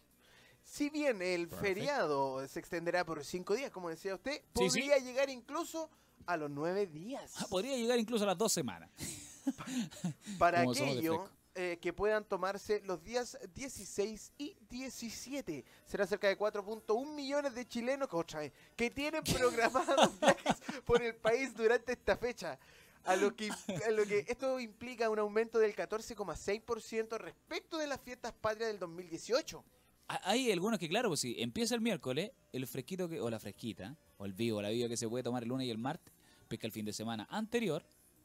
[SPEAKER 2] Si bien el feriado se extenderá por cinco días, como decía usted, podría llegar incluso a los nueve días.
[SPEAKER 1] Ah, podría llegar incluso a las dos semanas. *laughs*
[SPEAKER 2] Para aquello eh, que puedan tomarse los días 16 y 17. Será cerca de 4.1 millones de chilenos que tienen *laughs* programados viajes por el país durante esta fecha. A lo, que, a lo que esto implica un aumento del 14,6% respecto de las fiestas patrias del 2018.
[SPEAKER 1] Hay algunos que, claro, pues si empieza el miércoles, el fresquito que, o la fresquita, o el vivo, la viva que se puede tomar el lunes y el martes, pesca el fin de semana anterior,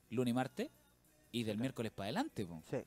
[SPEAKER 1] lunes y martes, y del miércoles para adelante.
[SPEAKER 2] Sí.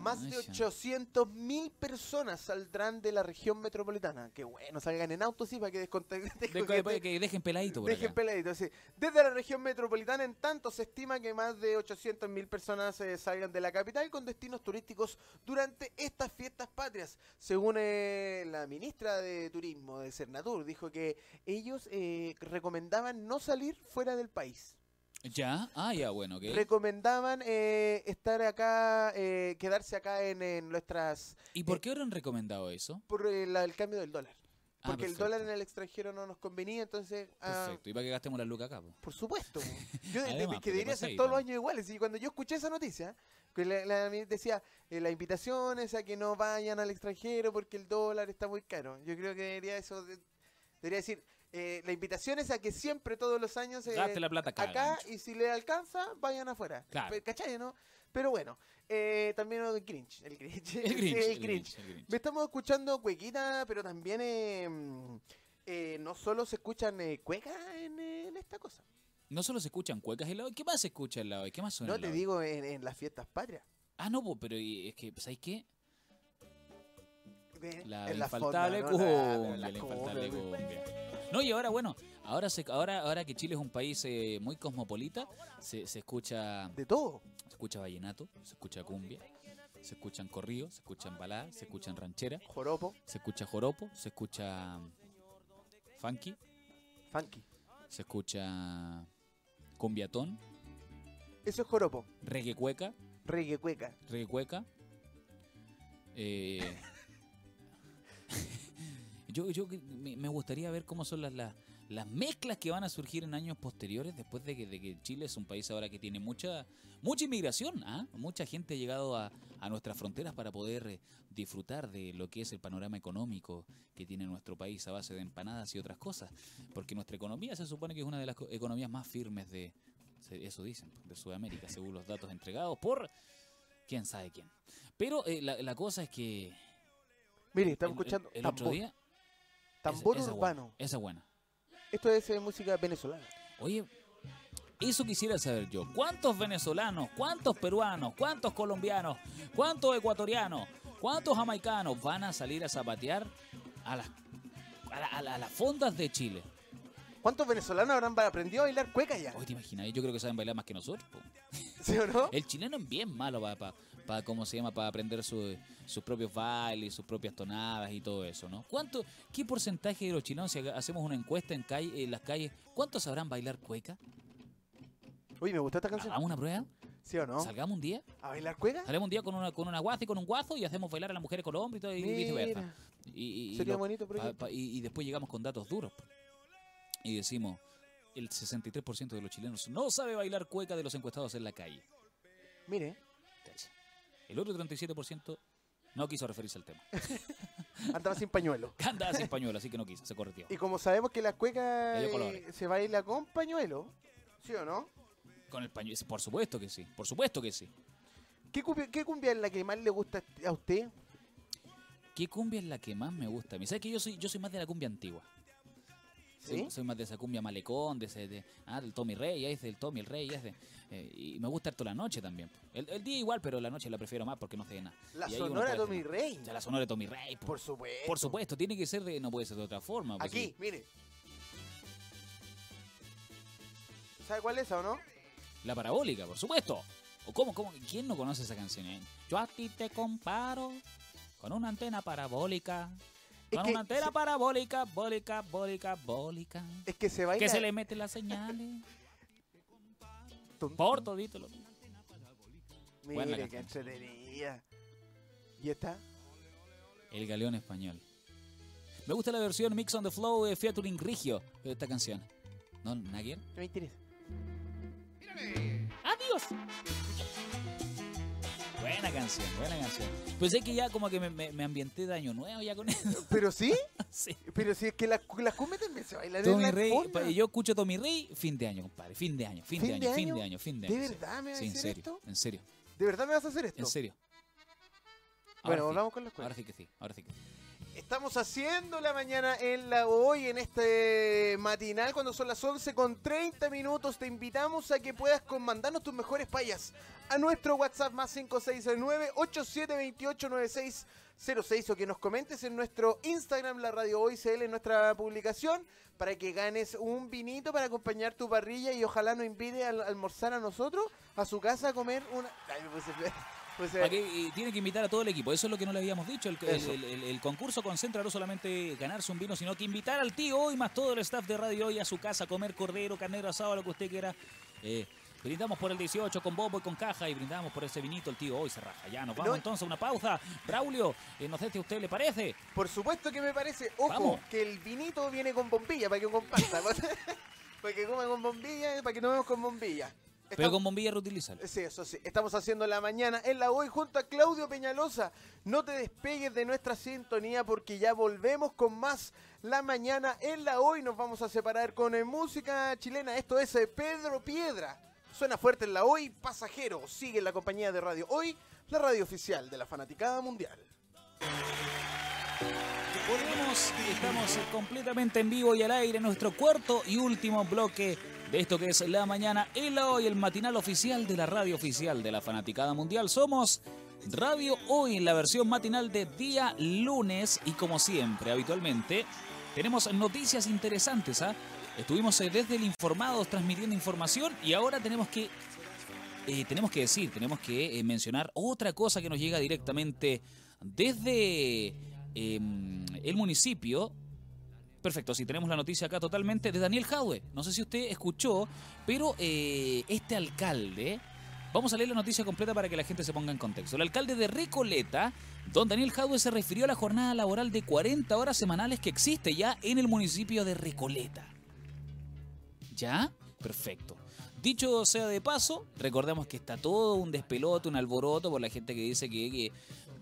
[SPEAKER 2] Más de 800 mil personas saldrán de la región metropolitana. Que bueno, salgan en auto, sí, para que desconten. *laughs*
[SPEAKER 1] que dejen peladito.
[SPEAKER 2] dejen peladito, sí. Desde la región metropolitana, en tanto, se estima que más de 800 mil personas eh, salgan de la capital con destinos turísticos durante estas fiestas patrias. Según eh, la ministra de Turismo de Cernatur, dijo que ellos eh, recomendaban no salir fuera del país.
[SPEAKER 1] Ya, ah, ya, bueno.
[SPEAKER 2] Recomendaban eh, estar acá, eh, quedarse acá en, nuestras...
[SPEAKER 1] ¿Y por eh, qué han recomendado eso?
[SPEAKER 2] Por el cambio del dólar. Ah, Porque el dólar en el extranjero no nos convenía, entonces...
[SPEAKER 1] Ah, perfecto, y para que gastemos la luca acá.
[SPEAKER 2] Por supuesto. *laughs* Yo que debería ser todos los años iguales. Y cuando yo escuché esa noticia, que la, decía, la invitación es a que no vayan al extranjero porque el dólar está muy caro. Yo creo que debería eso... debería decir, eh, la invitación es a que siempre, todos los años,
[SPEAKER 1] eh, la plata
[SPEAKER 2] acá, y si le alcanza, vayan afuera. Claro. ¿Cachai, no? Pero bueno, eh, también el Grinch. El Grinch. *laughs*
[SPEAKER 1] El Grinch,
[SPEAKER 2] Me estamos escuchando cuequita, pero también eh, no solo se escuchan cuecas en, esta cosa.
[SPEAKER 1] No solo se escuchan cuecas en la ¿Qué más se escucha en la ¿Qué más suena
[SPEAKER 2] No, te digo en, las fiestas patrias.
[SPEAKER 1] Ah, no, pero es que, ¿sabes qué? La infaltable cumbia, la infaltable cumbia. No, y ahora, bueno, ahora se, ahora, ahora que Chile es un país eh, muy cosmopolita, se, se escucha...
[SPEAKER 2] De todo.
[SPEAKER 1] Se escucha vallenato, se escucha cumbia, se escuchan corridos, se escuchan baladas, se escuchan ranchera.
[SPEAKER 2] Joropo.
[SPEAKER 1] Se escucha joropo, se escucha funky.
[SPEAKER 2] Funky.
[SPEAKER 1] Se escucha cumbiatón.
[SPEAKER 2] Eso es joropo.
[SPEAKER 1] Reggae cueca.
[SPEAKER 2] Reggae cueca.
[SPEAKER 1] Reggae cueca. Eh, yo, yo me gustaría ver cómo son las, las, mezclas que van a surgir en años posteriores después de que, de que Chile es un país ahora que tiene mucha mucha inmigración. ¿ah? Mucha gente ha llegado a, a nuestras fronteras para poder eh, disfrutar de lo que es el panorama económico que tiene nuestro país a base de empanadas y otras cosas. Porque nuestra economía se supone que es una de las economías más firmes de, eso dicen, de Sudamérica, según los datos entregados por quién sabe quién. Pero eh, la, cosa es que...
[SPEAKER 2] Mire, estamos escuchando...
[SPEAKER 1] El, otro día
[SPEAKER 2] Tambor urbano.
[SPEAKER 1] esa es buena.
[SPEAKER 2] Esto es eh, música venezolana.
[SPEAKER 1] Oye, eso quisiera saber yo. ¿Cuántos venezolanos, cuántos peruanos, cuántos colombianos, cuántos ecuatorianos, cuántos jamaicanos van a salir a zapatear a las, a, las fondas de Chile?
[SPEAKER 2] ¿Cuántos venezolanos habrán aprendido a bailar cueca ya?
[SPEAKER 1] Oye, te imaginas, yo creo que saben bailar más que nosotros.
[SPEAKER 2] ¿Sí o no?
[SPEAKER 1] El chileno es bien malo para para ¿cómo se llama? Para aprender sus propios bailes, sus propias tonadas y todo eso, ¿no? ¿Cuánto, qué porcentaje de los chilenos, si hacemos una encuesta en, calle, en las calles, cuántos sabrán bailar cueca?
[SPEAKER 2] Oye, me gusta esta canción.
[SPEAKER 1] ¿Hagamos una prueba?
[SPEAKER 2] ¿Sí o no?
[SPEAKER 1] ¿Salgamos un día?
[SPEAKER 2] ¿A bailar cueca?
[SPEAKER 1] Salgamos un día con una, con una guaza y con un guazo y hacemos bailar a las mujeres con los hombres y todo, y viceversa.
[SPEAKER 2] Y, Sería bonito, pero
[SPEAKER 1] y, después llegamos con datos duros. Y decimos, el 63% de los chilenos no sabe bailar cueca de los encuestados en la calle.
[SPEAKER 2] Mire.
[SPEAKER 1] El otro 37% no quiso referirse al tema. *laughs*
[SPEAKER 2] Andaba sin pañuelo. *laughs*
[SPEAKER 1] Andaba sin pañuelo, así que no quiso, se corrió.
[SPEAKER 2] Y como sabemos que la cueca eh, se baila con pañuelo, ¿sí o no?
[SPEAKER 1] Con el pañuelo, por supuesto que sí, por supuesto que sí.
[SPEAKER 2] ¿Qué cumbia, es la que más le gusta a usted?
[SPEAKER 1] ¿Qué cumbia es la que más me gusta? ¿Sabes que yo soy, yo soy más de la cumbia antigua? Soy, más de esa cumbia malecón, de ese, ah, del Tommy Rey, es del Tommy el Rey, es de, eh, y me gusta toda la noche también. El, día igual, pero la noche la prefiero más porque no sé de nada.
[SPEAKER 2] La sonora de Tommy Rey.
[SPEAKER 1] Ya, la sonora de Tommy Rey.
[SPEAKER 2] Por, supuesto.
[SPEAKER 1] Por supuesto, tiene que ser de, no puede ser de otra forma.
[SPEAKER 2] Pues Aquí, mire. ¿Sabe cuál es esa o no?
[SPEAKER 1] La parabólica, por supuesto. ¿O cómo, cómo? ¿Quién no conoce esa canción? Eh? Yo a ti te comparo con una antena parabólica con una antena parabólica, bólica, bólica, bólica.
[SPEAKER 2] Es que se baila.
[SPEAKER 1] Que se le mete las señales. Por todito lo
[SPEAKER 2] Mire, qué entretenida. ¿Y está?
[SPEAKER 1] El galeón español. Me gusta la versión Mix on the Flow de featuring Rigio de esta canción. ¿No, nadie?
[SPEAKER 2] No me interesa.
[SPEAKER 1] ¡Adiós! Buena canción, buena canción. Pues es que ya como que me, me, ambienté de año nuevo ya con eso.
[SPEAKER 2] ¿Pero sí? *laughs*
[SPEAKER 1] sí.
[SPEAKER 2] Pero si es que las la cumbia también se bailan
[SPEAKER 1] Tommy en Rey, Yo escucho Tommy Rey, fin de año, compadre. Fin de año, fin, de, año, fin de año, fin de año.
[SPEAKER 2] ¿De verdad me vas a hacer
[SPEAKER 1] serio,
[SPEAKER 2] esto?
[SPEAKER 1] En serio.
[SPEAKER 2] ¿De verdad me vas a hacer esto?
[SPEAKER 1] En serio.
[SPEAKER 2] bueno, volvamos con la escuela.
[SPEAKER 1] Ahora sí que sí, ahora sí que sí.
[SPEAKER 2] Estamos haciendo la mañana en la hoy, en este matinal, cuando son las 11 con 30 minutos. Te invitamos a que puedas mandarnos tus mejores payas a nuestro WhatsApp más 569-8728-9606 o que nos comentes en nuestro Instagram, la Radio Hoy CL, en nuestra publicación, para que ganes un vinito para acompañar tu parrilla y ojalá nos invite a almorzar a nosotros, a su casa a comer una... Ay, me puse...
[SPEAKER 1] Pues, tiene que invitar a todo el equipo. Eso es lo que no le habíamos dicho. El, concurso concentra no solamente ganarse un vino, sino que invitar al tío hoy más todo el staff de Radio Hoy a su casa a comer cordero, carnero asado, lo que usted quiera. Eh, brindamos por el 18 con bobo y con caja y brindamos por ese vinito. El tío hoy se raja. Ya nos vamos entonces a una pausa. Braulio, eh, no sé si a usted le parece.
[SPEAKER 2] Por supuesto que me parece. Ojo, que el vinito viene con bombilla para que comparta. *laughs* para que coma con bombilla, para que tomemos con bombilla.
[SPEAKER 1] Pero con bombilla reutilizable.
[SPEAKER 2] Sí, eso sí. Estamos haciendo la mañana en la hoy junto a Claudio Peñalosa. No te despegues de nuestra sintonía porque ya volvemos con más la mañana en la hoy. Nos vamos a separar con eh, música chilena. Esto es eh, Pedro Piedra. Suena fuerte en la hoy. Pasajero. Sigue la compañía de radio hoy, la radio oficial de la Fanaticada Mundial.
[SPEAKER 1] Volvemos, estamos completamente en vivo y al aire, nuestro cuarto y último bloque de esto que es la mañana, el hoy, el matinal oficial de la radio oficial de la Fanaticada Mundial. Somos Radio Hoy en la versión matinal de día lunes y como siempre, habitualmente, tenemos noticias interesantes. ¿ah? Estuvimos eh, desde el Informados transmitiendo información y ahora tenemos que, eh, tenemos que decir, tenemos que eh, mencionar otra cosa que nos llega directamente desde em, el municipio Perfecto, sí, tenemos la noticia acá totalmente de Daniel Jadwe. No sé si usted escuchó, pero eh, este alcalde, vamos a leer la noticia completa para que la gente se ponga en contexto. El alcalde de Recoleta, don Daniel Jadwe, se refirió a la jornada laboral de 40 horas semanales que existe ya en el municipio de Recoleta. ¿Ya? Perfecto. Dicho sea de paso, recordemos que está todo un despelote, un alboroto por la gente que dice que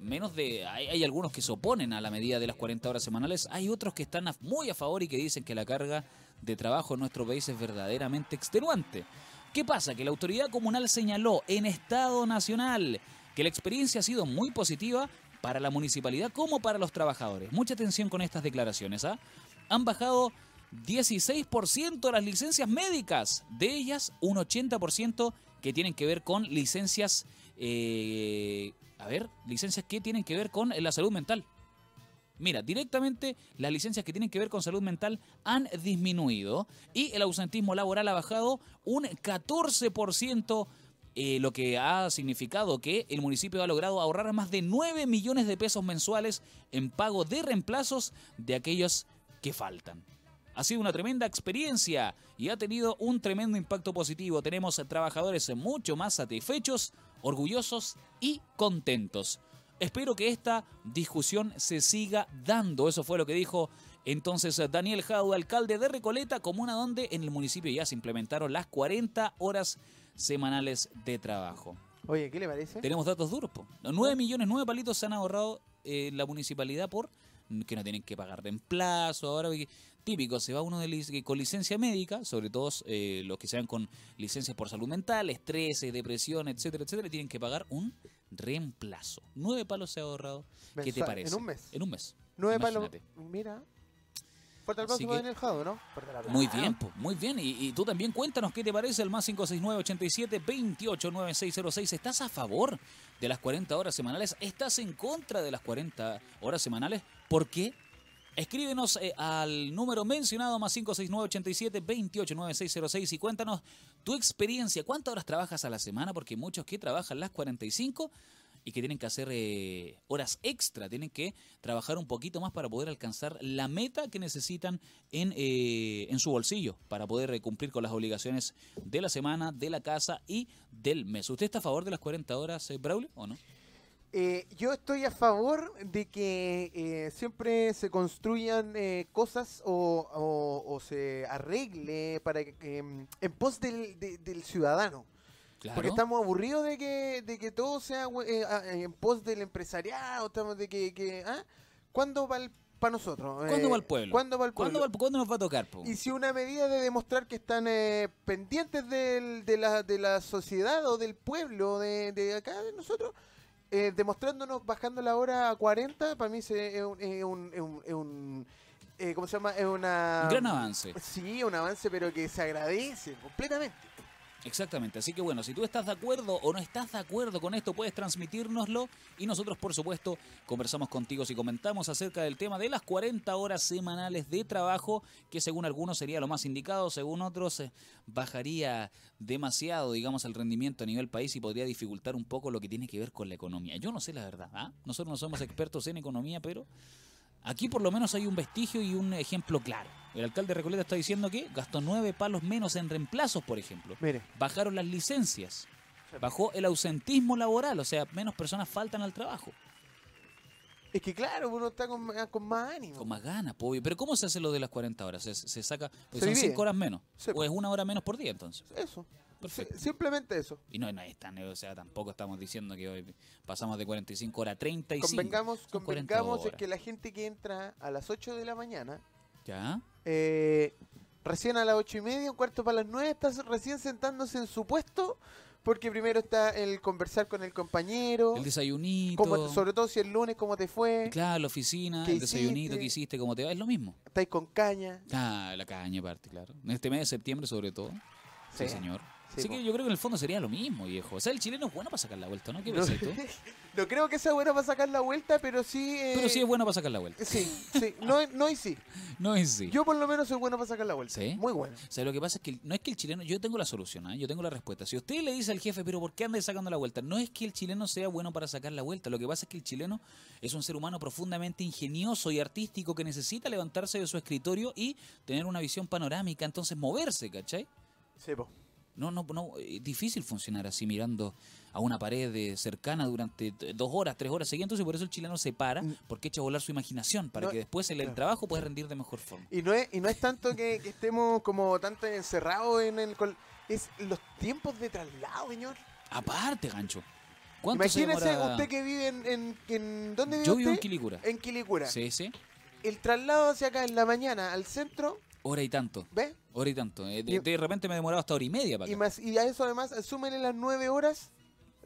[SPEAKER 1] menos de... Hay, algunos que se oponen a la medida de las 40 horas semanales, hay otros que están muy a favor y que dicen que la carga de trabajo en nuestro país es verdaderamente extenuante. ¿Qué pasa? Que la autoridad comunal señaló en Estado Nacional que la experiencia ha sido muy positiva para la municipalidad como para los trabajadores. Mucha atención con estas declaraciones. ¿ah? Han bajado 16% las licencias médicas, de ellas un 80% que tienen que ver con licencias eh, a ver, licencias que tienen que ver con la salud mental. Mira, directamente las licencias que tienen que ver con salud mental han disminuido y el ausentismo laboral ha bajado un 14%, eh, lo que ha significado que el municipio ha logrado ahorrar más de 9 millones de pesos mensuales en pago de reemplazos de aquellos que faltan. Ha sido una tremenda experiencia y ha tenido un tremendo impacto positivo. Tenemos trabajadores mucho más satisfechos, orgullosos y contentos. Espero que esta discusión se siga dando. Eso fue lo que dijo entonces Daniel Jau, alcalde de Recoleta, comuna donde en el municipio ya se implementaron las 40 horas semanales de trabajo.
[SPEAKER 2] Oye, ¿qué le parece?
[SPEAKER 1] Tenemos datos duros. 9 millones, 9 palitos se han ahorrado eh, la municipalidad por que no tienen que pagar reemplazo. Ahora típico, se va uno de con licencia médica, sobre todo eh, los que se van con licencias por salud mental, estrés, depresión, etcétera, etcétera, tienen que pagar un reemplazo. Nueve palos se ha ahorrado. ¿Qué te parece?
[SPEAKER 2] En un mes.
[SPEAKER 1] En un mes.
[SPEAKER 2] Nueve palos. Mira. Fuerte el paso el Jado, ¿no?
[SPEAKER 1] Muy bien, muy bien. Y, tú también cuéntanos qué te parece el más 569 87 28 9606. ¿Estás a favor de las 40 horas semanales? ¿Estás en contra de las 40 horas semanales? ¿Por qué? Escríbenos eh, al número mencionado más 569-87-289606 y cuéntanos tu experiencia. ¿Cuántas horas trabajas a la semana? Porque muchos que trabajan las 45 y que tienen que hacer eh, horas extra, tienen que trabajar un poquito más para poder alcanzar la meta que necesitan en, eh, en su bolsillo, para poder eh, cumplir con las obligaciones de la semana, de la casa y del mes. ¿Usted está a favor de las 40 horas, Braulio, o no?
[SPEAKER 2] Yo estoy a favor de que siempre se construyan cosas o, se arregle para que, en pos del, del ciudadano. Porque estamos aburridos de que, de que todo sea eh, en pos del empresariado, estamos de que... que ¿ah? ¿Cuándo va para nosotros?
[SPEAKER 1] ¿Cuándo va el pueblo?
[SPEAKER 2] ¿Cuándo va el
[SPEAKER 1] pueblo? ¿Cuándo, nos va a tocar?
[SPEAKER 2] Y si una medida de demostrar que están eh, pendientes del, de, la, de la sociedad o del pueblo de, de acá, de nosotros, eh, demostrándonos bajando la hora a 40, para mí es un, es un, es un ¿cómo se llama? Es una...
[SPEAKER 1] Un gran avance.
[SPEAKER 2] Sí, un avance, pero que se agradece completamente.
[SPEAKER 1] Exactamente, así que bueno, si tú estás de acuerdo o no estás de acuerdo con esto, puedes transmitírnoslo y nosotros por supuesto conversamos contigo si comentamos acerca del tema de las 40 horas semanales de trabajo, que según algunos sería lo más indicado, según otros eh, bajaría demasiado, digamos, el rendimiento a nivel país y podría dificultar un poco lo que tiene que ver con la economía. Yo no sé la verdad, ¿ah? nosotros no somos expertos en economía, pero Aquí por lo menos hay un vestigio y un ejemplo claro. El alcalde de Recoleta está diciendo que gastó nueve palos menos en reemplazos, por ejemplo.
[SPEAKER 2] Mire.
[SPEAKER 1] Bajaron las licencias. Bajó el ausentismo laboral, o sea, menos personas faltan al trabajo.
[SPEAKER 2] Es que claro, uno está con, más ánimo.
[SPEAKER 1] Con más ganas, obvio. Pero ¿cómo se hace lo de las 40 horas? ¿Se, saca? Pues son 5 horas menos. ¿O es una hora menos por día entonces?
[SPEAKER 2] Eso. Perfecto. simplemente eso.
[SPEAKER 1] Y no, no es tan, o sea, tampoco estamos diciendo que hoy pasamos de 45 horas a 35.
[SPEAKER 2] Convengamos, convengamos es que la gente que entra a las 8 de la mañana,
[SPEAKER 1] ya
[SPEAKER 2] eh, recién a las 8 y media, un cuarto para las 9, está recién sentándose en su puesto. Porque primero está el conversar con el compañero.
[SPEAKER 1] El desayunito.
[SPEAKER 2] sobre todo si el lunes, ¿cómo te fue?
[SPEAKER 1] Claro, la oficina, el desayunito que hiciste, ¿cómo te va? Es lo mismo.
[SPEAKER 2] Estáis con caña.
[SPEAKER 1] Ah, la caña aparte, claro. En este mes de septiembre sobre todo. sí señor. Así que yo creo que en el fondo sería lo mismo, viejo. O sea, el chileno es bueno para sacar la vuelta, ¿no? ¿Qué
[SPEAKER 2] no,
[SPEAKER 1] tú? *laughs*
[SPEAKER 2] no creo que sea bueno para sacar la vuelta, pero sí...
[SPEAKER 1] Eh, pero sí es bueno para sacar la vuelta.
[SPEAKER 2] Sí, sí. No, *laughs* no y sí.
[SPEAKER 1] No y sí.
[SPEAKER 2] Yo por lo menos soy bueno para sacar la vuelta. ¿Sí? Muy bueno.
[SPEAKER 1] O sea, lo que pasa es que no es que el chileno... Yo tengo la solución, ¿eh? Yo tengo la respuesta. Si usted le dice al jefe, pero ¿por qué anda sacando la vuelta? No es que el chileno sea bueno para sacar la vuelta. Lo que pasa es que el chileno es un ser humano profundamente ingenioso y artístico que necesita levantarse de su escritorio y tener una visión panorámica, entonces moverse, ¿cachai?
[SPEAKER 2] Sí, po.
[SPEAKER 1] No, no, no, es difícil funcionar así mirando a una pared cercana durante dos horas, tres horas seguidas, y por eso el chileno se para, mm. porque echa a volar su imaginación, para que después el, trabajo pueda rendir de mejor forma.
[SPEAKER 2] Y no es, y no es tanto que, estemos como tanto encerrados en el... Es los tiempos de traslado, señor.
[SPEAKER 1] Aparte, gancho.
[SPEAKER 2] Imagínese usted que vive en, en, ¿Dónde vive
[SPEAKER 1] Yo vivo en Quilicura.
[SPEAKER 2] En Quilicura.
[SPEAKER 1] Sí, sí.
[SPEAKER 2] El traslado hacia acá en la mañana al centro
[SPEAKER 1] Hora y tanto.
[SPEAKER 2] ¿Ve?
[SPEAKER 1] Hora y tanto. Eh, de, repente me he demorado hasta hora y media para
[SPEAKER 2] y, más, y a eso además, súmele las nueve horas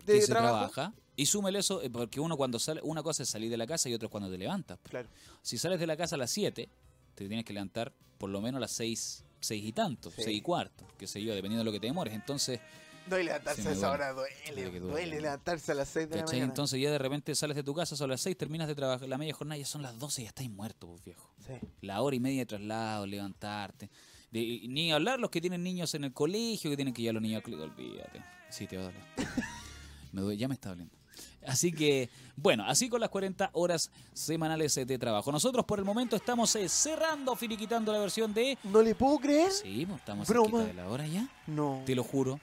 [SPEAKER 2] de que trabajo. Se trabaja.
[SPEAKER 1] Y súmele eso, eh, porque uno cuando sale, una cosa es salir de la casa y otra es cuando te levantas.
[SPEAKER 2] Claro.
[SPEAKER 1] Si sales de la casa a las siete, te tienes que levantar por lo menos a las seis, seis y tanto, seis y cuarto, que sé yo, dependiendo de lo que te demores. Entonces,
[SPEAKER 2] no, y levantarse a esa hora duele, duele, levantarse a las 6 de la mañana.
[SPEAKER 1] Entonces ya de repente sales de tu casa, son las 6, terminas de trabajar, la media jornada ya son las 12 y ya estás muerto, pues viejo.
[SPEAKER 2] Sí.
[SPEAKER 1] La hora y media de traslado, levantarte ni hablar los que tienen niños en el colegio, que tienen que ir a los niños al Olvídate. Sí, te va a doler. ya me está doliendo. Así que, bueno, así con las 40 horas semanales de trabajo. Nosotros por el momento estamos eh, cerrando, finiquitando la versión de...
[SPEAKER 2] ¿No le puedo creer?
[SPEAKER 1] Sí, pues, estamos cerquita de la hora ya.
[SPEAKER 2] No.
[SPEAKER 1] Te lo juro.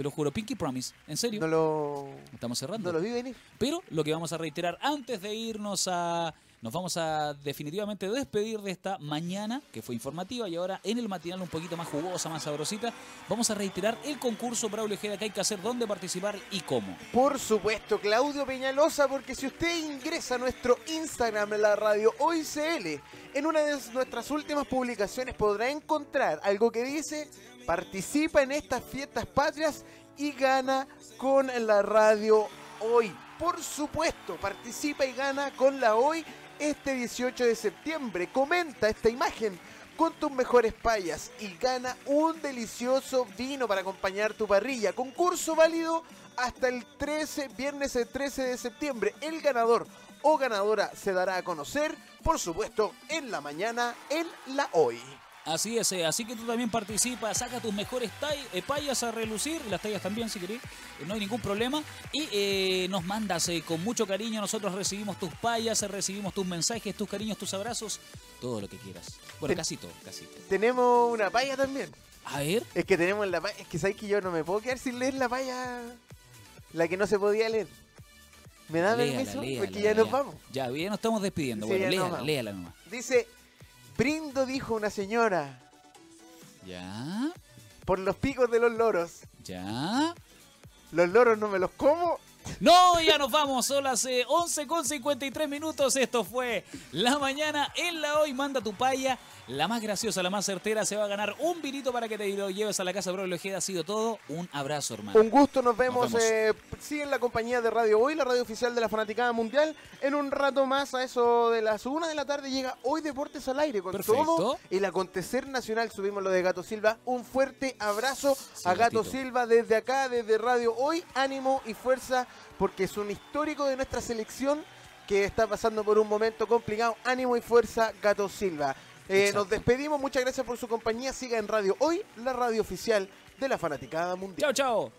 [SPEAKER 1] Te lo juro, Pinky Promise, en serio.
[SPEAKER 2] No lo...
[SPEAKER 1] Estamos cerrando.
[SPEAKER 2] No lo vi venir.
[SPEAKER 1] Pero lo que vamos a reiterar antes de irnos a nos vamos a definitivamente despedir de esta mañana, que fue informativa, y ahora en el matinal un poquito más jugosa, más sabrosita, vamos a reiterar el concurso Braulio Ojeda que hay que hacer, dónde participar y cómo.
[SPEAKER 2] Por supuesto, Claudio Peñalosa, porque si usted ingresa a nuestro Instagram, la radio OICL, en una de nuestras últimas publicaciones podrá encontrar algo que dice, participa en estas fiestas patrias y gana con la radio hoy. Por supuesto, participa y gana con la hoy este 18 de septiembre. Comenta esta imagen con tus mejores payas y gana un delicioso vino para acompañar tu parrilla. Concurso válido hasta el 13, viernes el 13 de septiembre. El ganador o ganadora se dará a conocer, por supuesto, en la mañana en la hoy.
[SPEAKER 1] Así es, eh, así que tú también participas, saca tus mejores eh, payas a relucir, las tallas también si querés, eh, no hay ningún problema. Y nos mandas con mucho cariño, nosotros recibimos tus payas, recibimos tus mensajes, tus cariños, tus abrazos, todo lo que quieras. Bueno, casi todo, casi todo.
[SPEAKER 2] Tenemos una paya también.
[SPEAKER 1] A ver.
[SPEAKER 2] Es que tenemos la paya, es que sabes que yo no me puedo quedar sin leer la paya, la que no se podía leer. ¿Me da permiso? Porque ya nos vamos.
[SPEAKER 1] Ya, ya nos estamos despidiendo. bueno, léala, léala nomás.
[SPEAKER 2] Dice, Brindo, dijo una señora.
[SPEAKER 1] ¿Ya?
[SPEAKER 2] Por los picos de los loros.
[SPEAKER 1] ¿Ya?
[SPEAKER 2] Los loros no me los como.
[SPEAKER 1] No, ya nos vamos. Son las 11 con 53 minutos. Esto fue La Mañana en la Hoy. Manda tu paya la más graciosa, la más certera, se va a ganar un vinito para que te lo lleves a la casa, bro. Lo que ha sido todo. Un abrazo, hermano.
[SPEAKER 2] Un gusto, nos vemos. Eh, sigue en la compañía de Radio Hoy, la radio oficial de la Fanaticada Mundial. En un rato más, a eso de las una de la tarde, llega Hoy Deportes al Aire con todo el acontecer nacional. Subimos lo de Gato Silva. Un fuerte abrazo a Gato Silva desde acá, desde Radio Hoy. Ánimo y fuerza, porque es un histórico de nuestra selección que está pasando por un momento complicado. Ánimo y fuerza, Gato Silva. Eh, nos despedimos, muchas gracias por su compañía. Siga en Radio Hoy, la radio oficial de la Fanaticada Mundial.
[SPEAKER 1] Chao, chao.